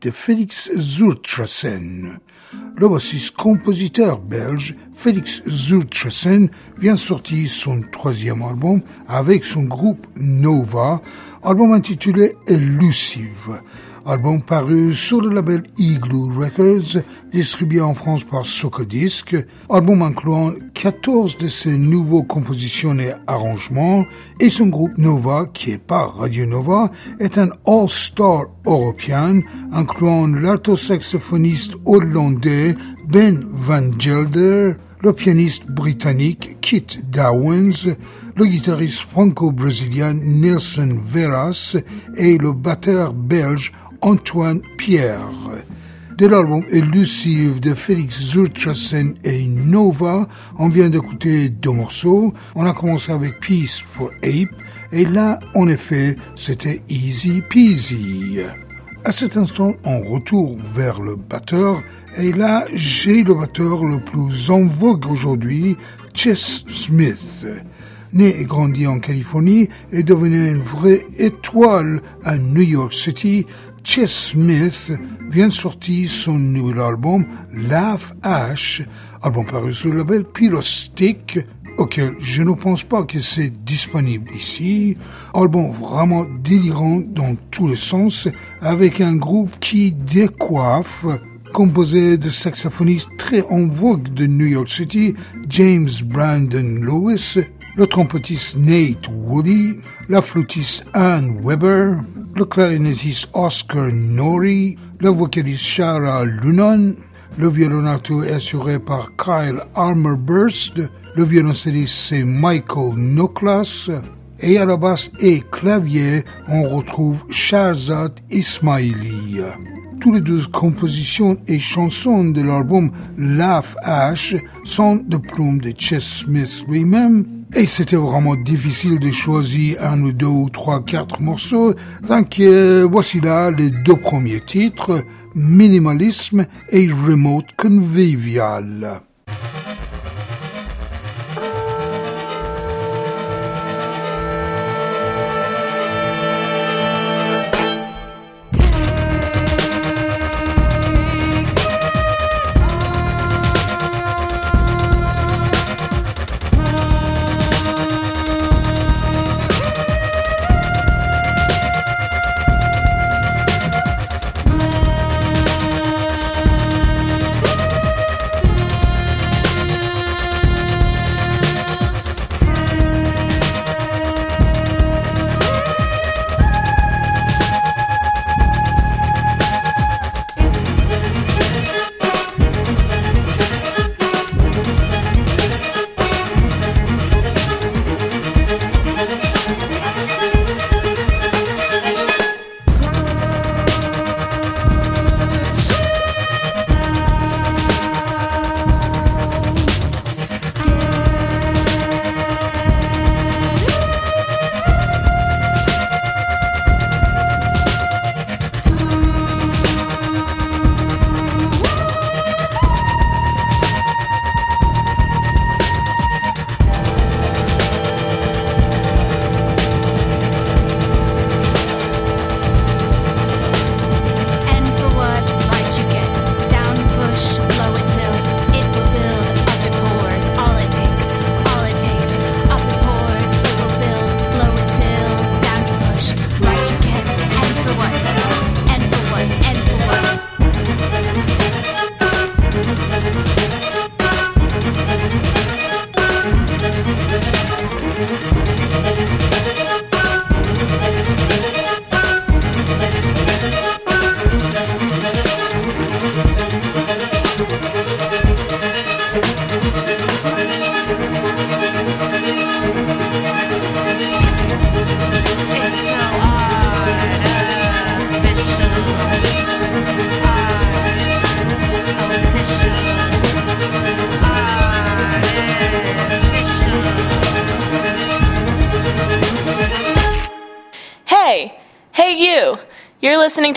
De Félix Zurtrassen. Le bassiste-compositeur belge Félix Zurtrassen vient sortir son troisième album avec son groupe Nova, album intitulé Elusive album paru sur le label Igloo Records, distribué en France par Socodisc, album incluant 14 de ses nouveaux compositions et arrangements, et son groupe Nova, qui est pas Radio Nova, est un all-star européen, incluant l'alto-saxophoniste hollandais Ben Van Gelder, le pianiste britannique Kit Dowens, le guitariste franco-brésilien Nelson Veras et le batteur belge Antoine Pierre. De l'album Elusive de Félix Zurtrassen et Nova, on vient d'écouter deux morceaux. On a commencé avec Peace for Ape et là, en effet, c'était Easy Peasy. À cet instant, on retourne vers le batteur et là, j'ai le batteur le plus en vogue aujourd'hui, Chess Smith. Né et grandi en Californie et devenu une vraie étoile à New York City, Chess Smith vient de sortir son nouvel album Laugh Ash, album paru sur le label Pyrostic, auquel je ne pense pas que c'est disponible ici. Album vraiment délirant dans tous les sens, avec un groupe qui décoiffe composé de saxophonistes très en vogue de New York City, James Brandon Lewis, le trompettiste Nate Woody, la flûtiste Anne Weber, le clarinettiste Oscar Nori, le vocaliste Shara Lunan, le violoniste est assuré par Kyle Armorburst, le violoncelliste c'est Michael Noklas, et à la basse et clavier on retrouve Shahzad Ismaili. Toutes les douze compositions et chansons de l'album Laugh Ash sont de plumes de Chess Smith lui-même, et c'était vraiment difficile de choisir un ou deux ou trois, quatre morceaux. Donc euh, voici là les deux premiers titres, Minimalisme et Remote Convivial.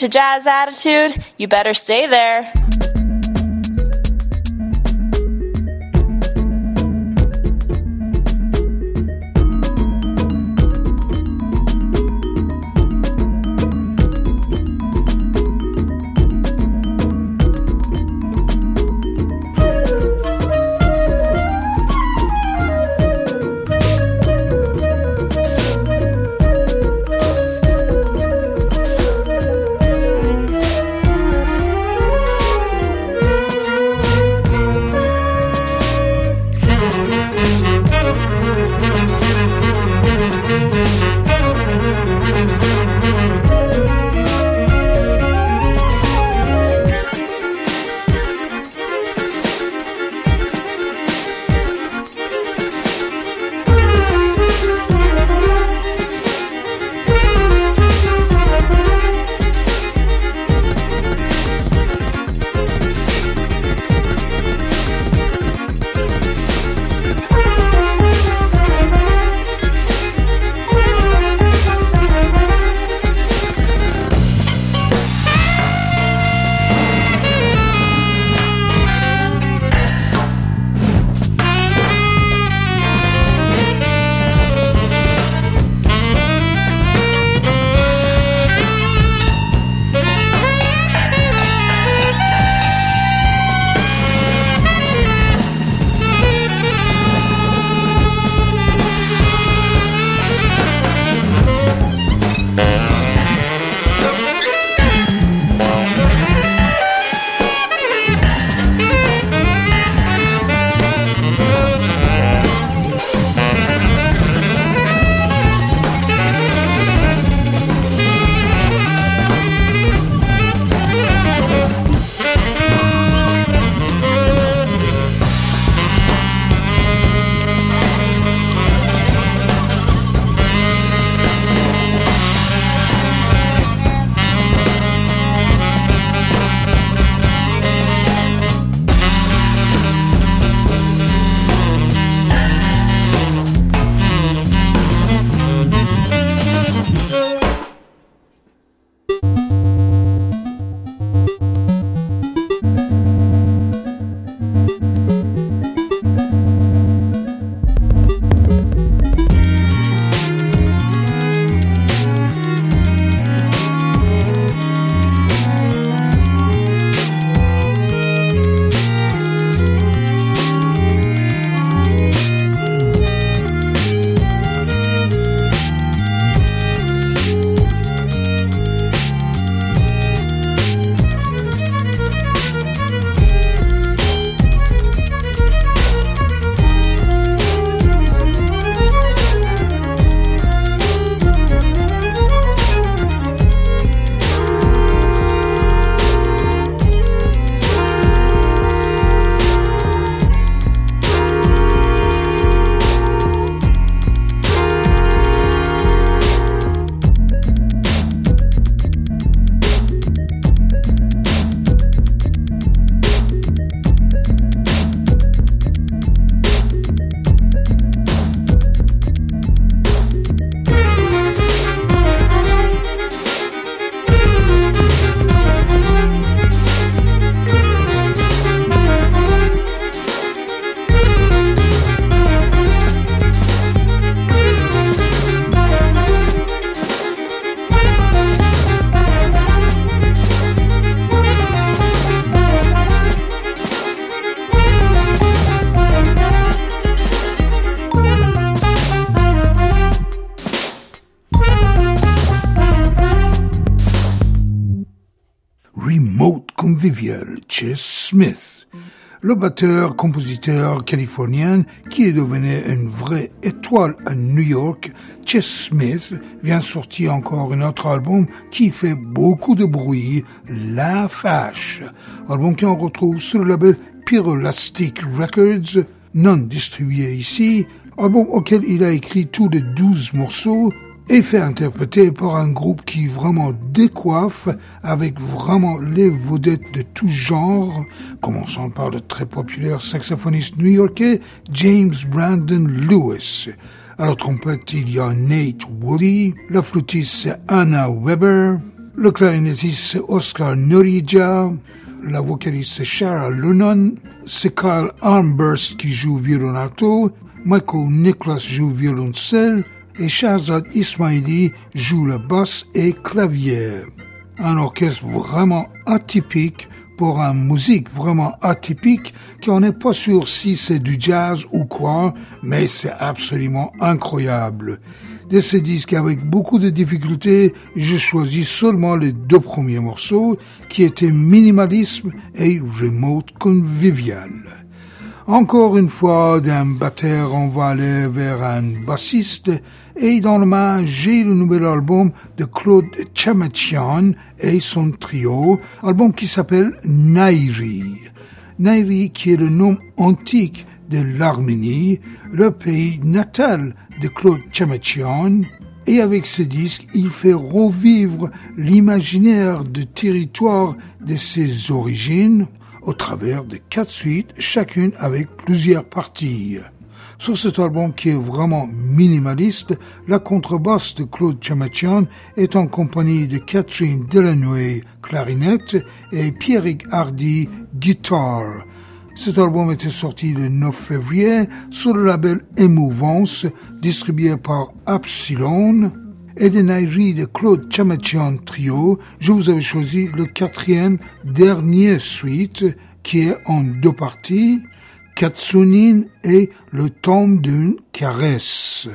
To Jazz Attitude, you better stay there. Remote convivial, Chess Smith. Le batteur, compositeur californien qui est devenu une vraie étoile à New York, Chess Smith vient sortir encore un autre album qui fait beaucoup de bruit, La Fâche. Album qu'on retrouve sur le label Pyrolastic Records, non distribué ici, album auquel il a écrit tous les douze morceaux et fait interpréter par un groupe qui vraiment décoiffe avec vraiment les vedettes de tout genre, commençant par le très populaire saxophoniste new-yorkais James Brandon Lewis. À la trompette, il y a Nate Woolley, la flûtiste Anna Weber, le clarinettiste Oscar Norija, la vocaliste Shara Lennon, c'est Carl Armburst qui joue violon alto, Michael Nicholas joue violoncelle, et Shahzad Ismaili joue le basse et clavier. Un orchestre vraiment atypique pour une musique vraiment atypique qu'on n'est pas sûr si c'est du jazz ou quoi, mais c'est absolument incroyable. De ce disque avec beaucoup de difficultés, j'ai choisi seulement les deux premiers morceaux qui étaient minimalisme et remote convivial. Encore une fois, d'un batteur, on va aller vers un bassiste et dans le main, j'ai le nouvel album de Claude Chamachian et son trio, album qui s'appelle Nairi. Nairi qui est le nom antique de l'Arménie, le pays natal de Claude Chamachian, et avec ce disque, il fait revivre l'imaginaire du territoire de ses origines au travers de quatre suites, chacune avec plusieurs parties. Sur cet album qui est vraiment minimaliste, la contrebasse de Claude Chamachian est en compagnie de Catherine Delanoë, clarinette, et Pierrick Hardy, guitare. Cet album était sorti le 9 février sur le label Émouvance, distribué par Epsilon. Et des naïries de Claude Chamachian Trio, je vous avais choisi le quatrième dernier suite qui est en deux parties. Katsunin et le tombe d'une caresse.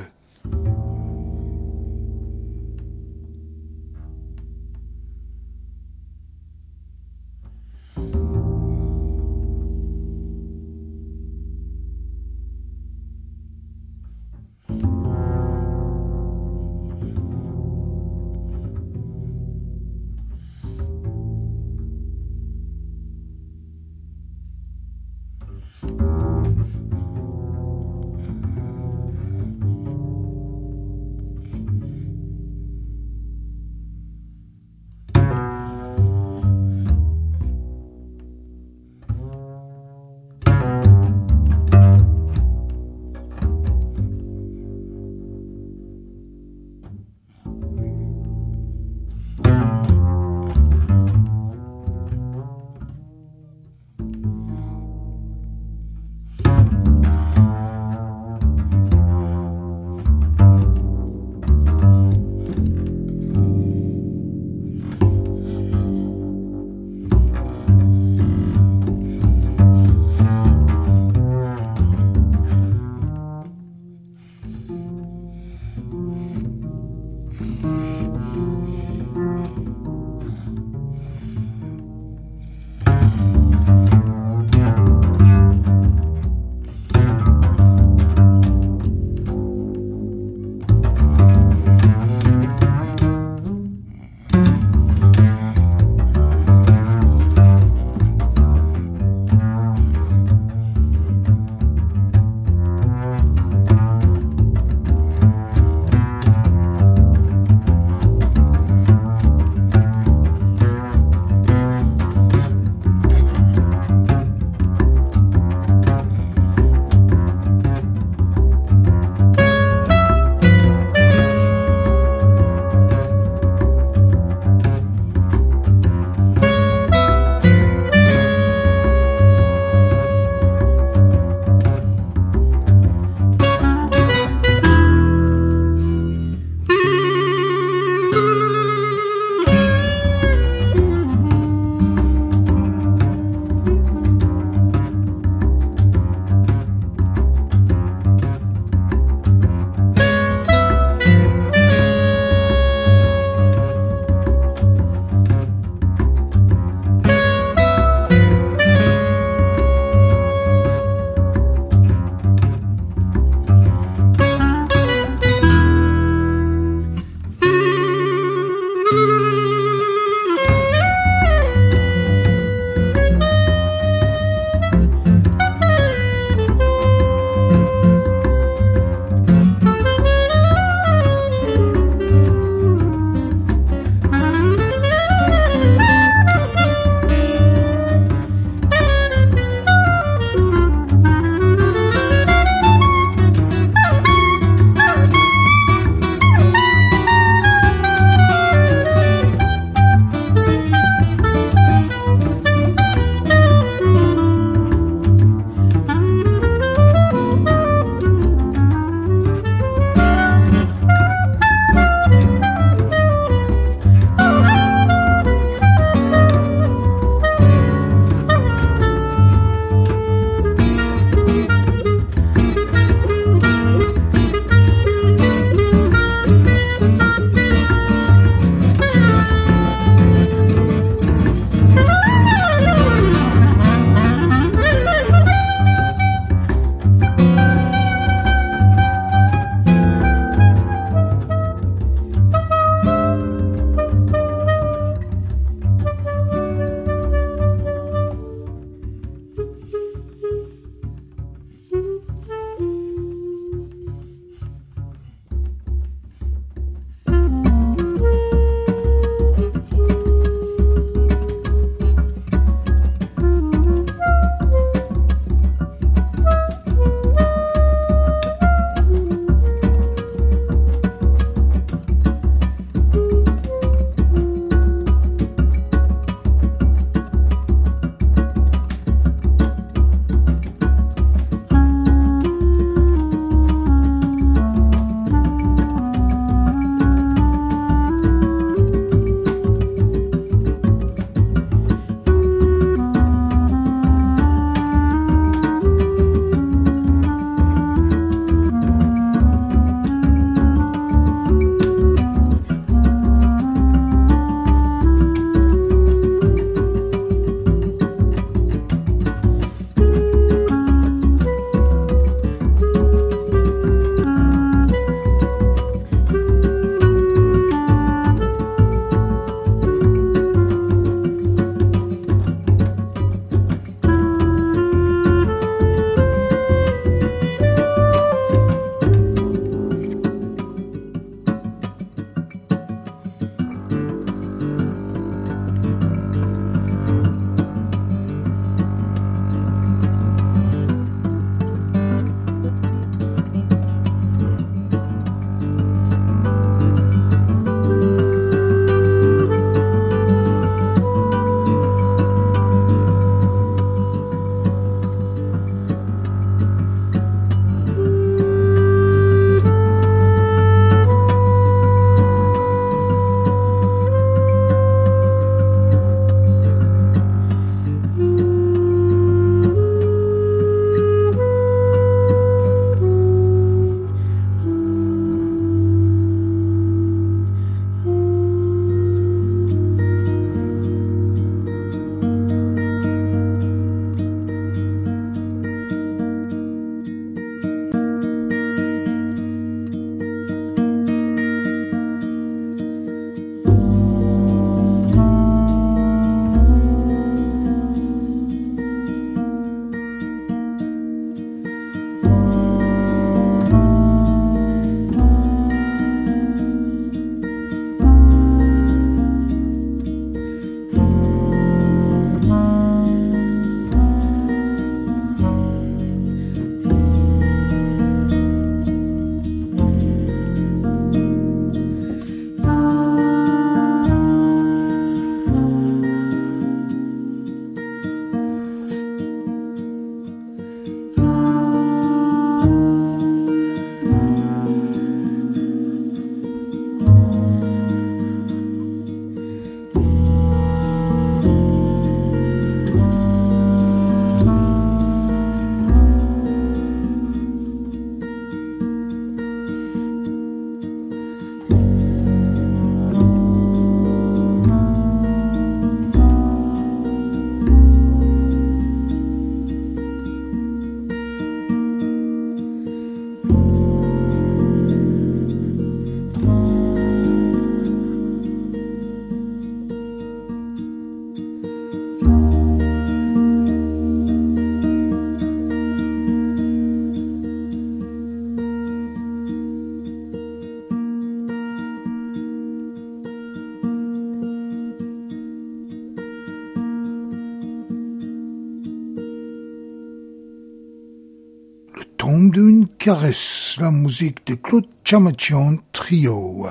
Caresse, la musique de Claude Chamachian Trio.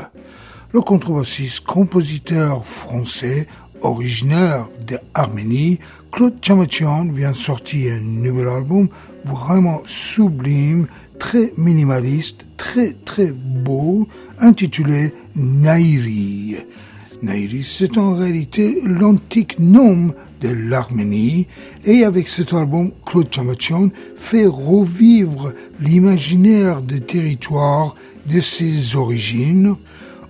Le contrebassiste compositeur français originaire d'Arménie, Claude Chamachian vient sortir un nouvel album vraiment sublime, très minimaliste, très très beau, intitulé Nairi. Nairi, c'est en réalité l'antique nom de l'Arménie et avec cet album, Claude Chamachian fait revivre l'imaginaire des territoires de ses origines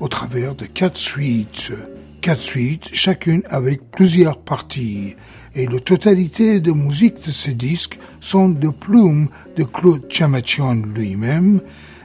au travers de quatre suites. Quatre suites, chacune avec plusieurs parties. Et la totalité de musique de ces disques sont de plumes de Claude Chamachian lui-même.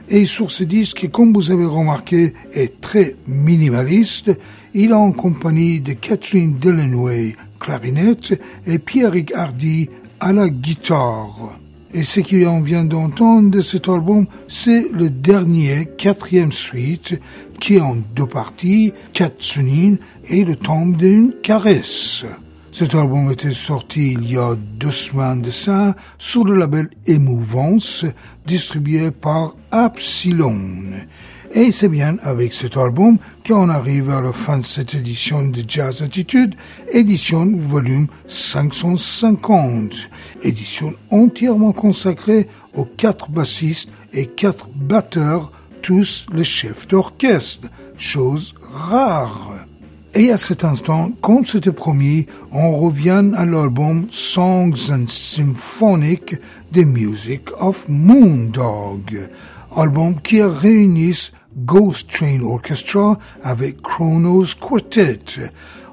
Et sur ce disque, comme vous avez remarqué, est très minimaliste. Il est en compagnie de Catherine Delanway, clarinette, et Pierre Hardy à la guitare. Et ce qu'on vient d'entendre de cet album, c'est le dernier, quatrième suite, qui est en deux parties, Katsunin et le tombe d'une caresse. Cet album était sorti il y a deux semaines de ça sur le label Émouvance, distribué par Epsilon. Et c'est bien avec cet album qu'on arrive à la fin de cette édition de Jazz Attitude, édition volume 550, édition entièrement consacrée aux quatre bassistes et quatre batteurs, tous les chefs d'orchestre, chose rare. Et à cet instant, comme c'était promis, on revient à l'album Songs and Symphonic The Music of Moondog, album qui réunit Ghost Train Orchestra avec Chronos Quartet,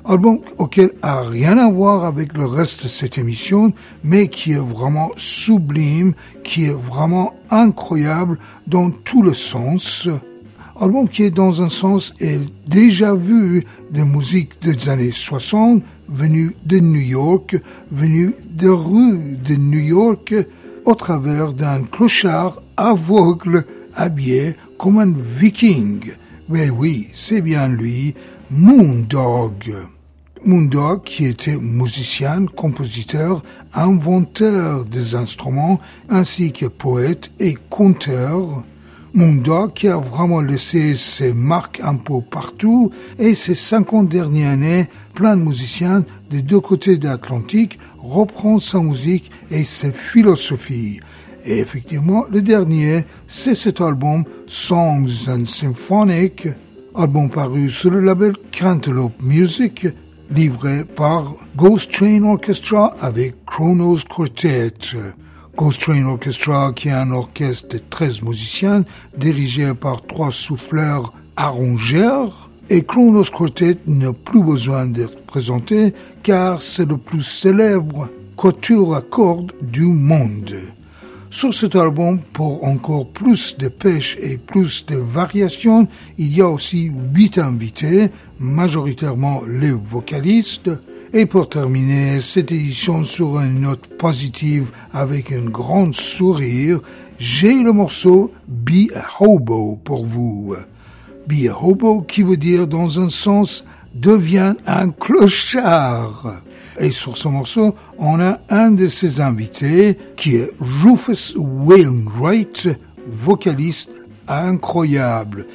album auquel a rien à voir avec le reste de cette émission, mais qui est vraiment sublime, qui est vraiment incroyable dans tous les sens. Album qui est dans un sens est déjà vu de musique des années 60, venu de New York, venu de rues de New York, au travers d'un clochard aveugle habillé comme un viking. Mais oui, c'est bien lui, Moondog. Moondog, qui était musicien, compositeur, inventeur des instruments, ainsi que poète et conteur, Moondog qui a vraiment laissé ses marques un peu partout et ces 50 dernières années, plein de musiciens des deux côtés de l'Atlantique reprend sa musique et ses philosophies. Et effectivement, le dernier, c'est cet album Songs and Symphonic, album paru sur le label Cantaloupe Music, livré par Ghost Train Orchestra avec Chronos Quartet. Ghost Train Orchestra, qui est un orchestre de 13 musiciens dirigé par trois souffleurs arrangeurs. Et Chronos Quartet n'a plus besoin d'être présenté car c'est le plus célèbre quatuor à cordes du monde. Sur cet album, pour encore plus de pêche et plus de variations, il y a aussi huit invités, majoritairement les vocalistes, et pour terminer cette édition sur une note positive avec un grand sourire, j'ai le morceau Be a Hobo pour vous. Be a Hobo qui veut dire dans un sens devient un clochard. Et sur ce morceau, on a un de ses invités qui est Rufus Wainwright, vocaliste incroyable.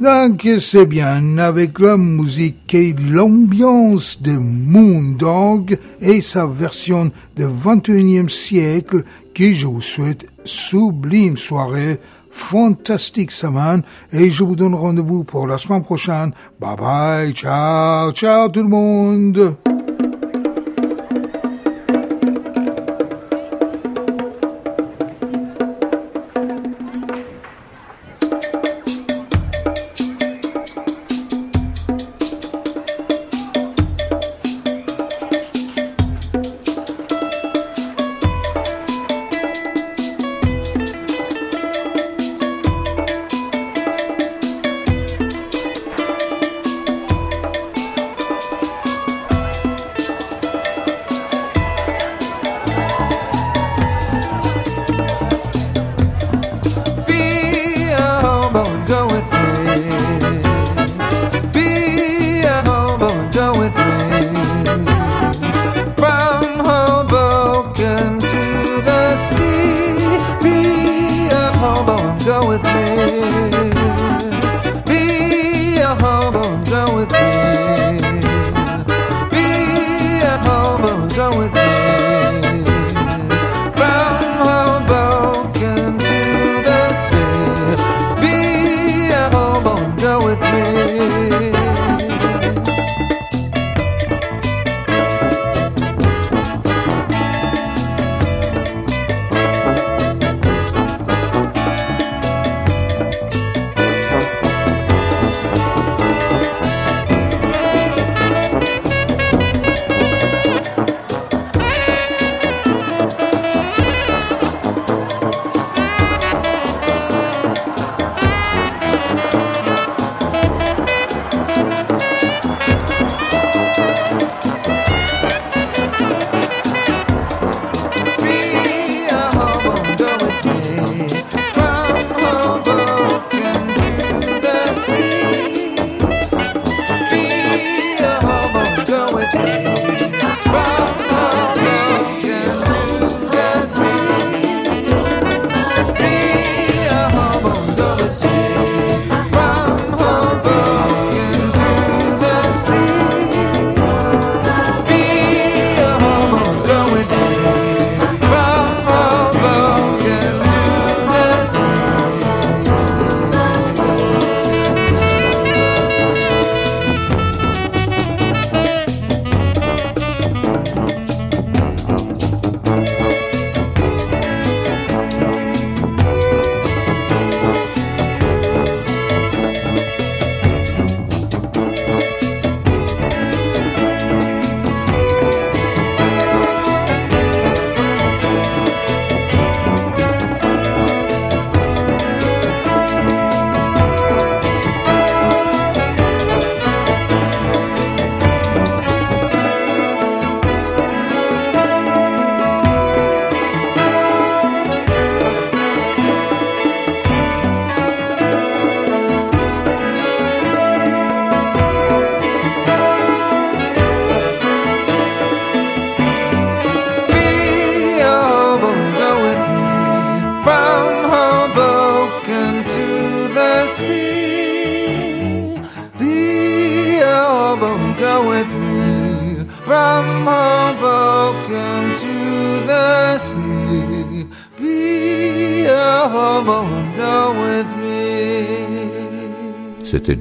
Donc c'est bien avec la musique et l'ambiance de Moondog et sa version du 21e siècle que je vous souhaite sublime soirée, fantastique semaine et je vous donne rendez-vous pour la semaine prochaine. Bye bye, ciao, ciao tout le monde.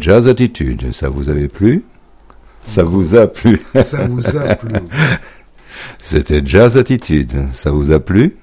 Jazz Attitude. Ça vous avait plu? Ça vous a plu Ça vous a plu. C'était Jazz Attitude. Ça vous a plu?